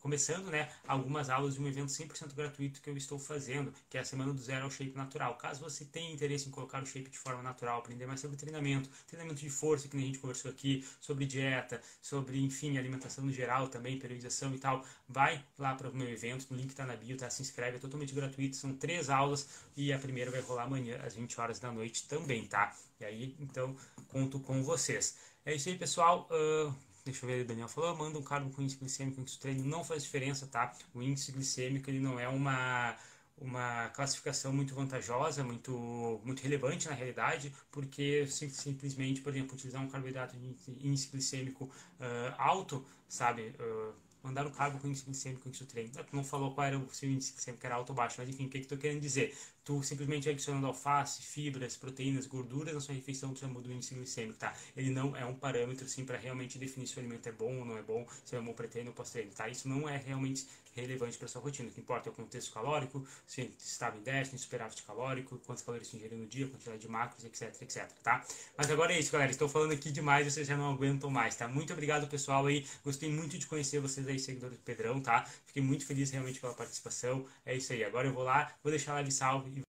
começando, né? Algumas aulas de um evento 100% gratuito que eu estou fazendo, que é a Semana do Zero ao Shape Natural. Caso você tenha interesse em colocar o shape de forma natural, aprender mais sobre treinamento, treinamento de força, que a gente conversou aqui, sobre dieta, sobre, enfim, alimentação no geral também, periodização e tal, vai lá para o meu evento, o link está na bio, tá? Se inscreve, é totalmente gratuito, são três aulas e a primeira vai rolar amanhã às 20 horas da noite também, tá? E aí, então, conto com vocês. É isso aí, pessoal. Uh, deixa eu ver, o Daniel falou, manda um carbo com índice glicêmico, índice treino, não faz diferença, tá? O índice glicêmico, ele não é uma uma classificação muito vantajosa, muito, muito relevante na realidade, porque simplesmente, por exemplo, utilizar um carboidrato de índice glicêmico uh, alto, sabe, uh, mandar o carbo com índice glicêmico com índice treino. Tu não falou qual era o seu índice glicêmico, era alto ou baixo, mas enfim, o que, que tu querendo dizer? tu simplesmente adicionando alface, fibras, proteínas, gorduras na sua refeição, tu já muda o índice glicêmico, tá? Ele não é um parâmetro, sim, para realmente definir se o alimento é bom ou não é bom, se é bom pré-treino ou pós-treino, tá? Isso não é realmente relevante para sua rotina. O que importa é o contexto calórico, se estava em déficit, em superávit calórico, quantas calorias você ingeriu no dia, quantidade de macros, etc, etc, tá? Mas agora é isso, galera. Estou falando aqui demais, vocês já não aguentam mais, tá? Muito obrigado, pessoal, aí. Gostei muito de conhecer vocês aí, seguidores do Pedrão, tá? Fiquei muito feliz realmente pela participação. É isso aí. Agora eu vou lá, vou deixar a live salve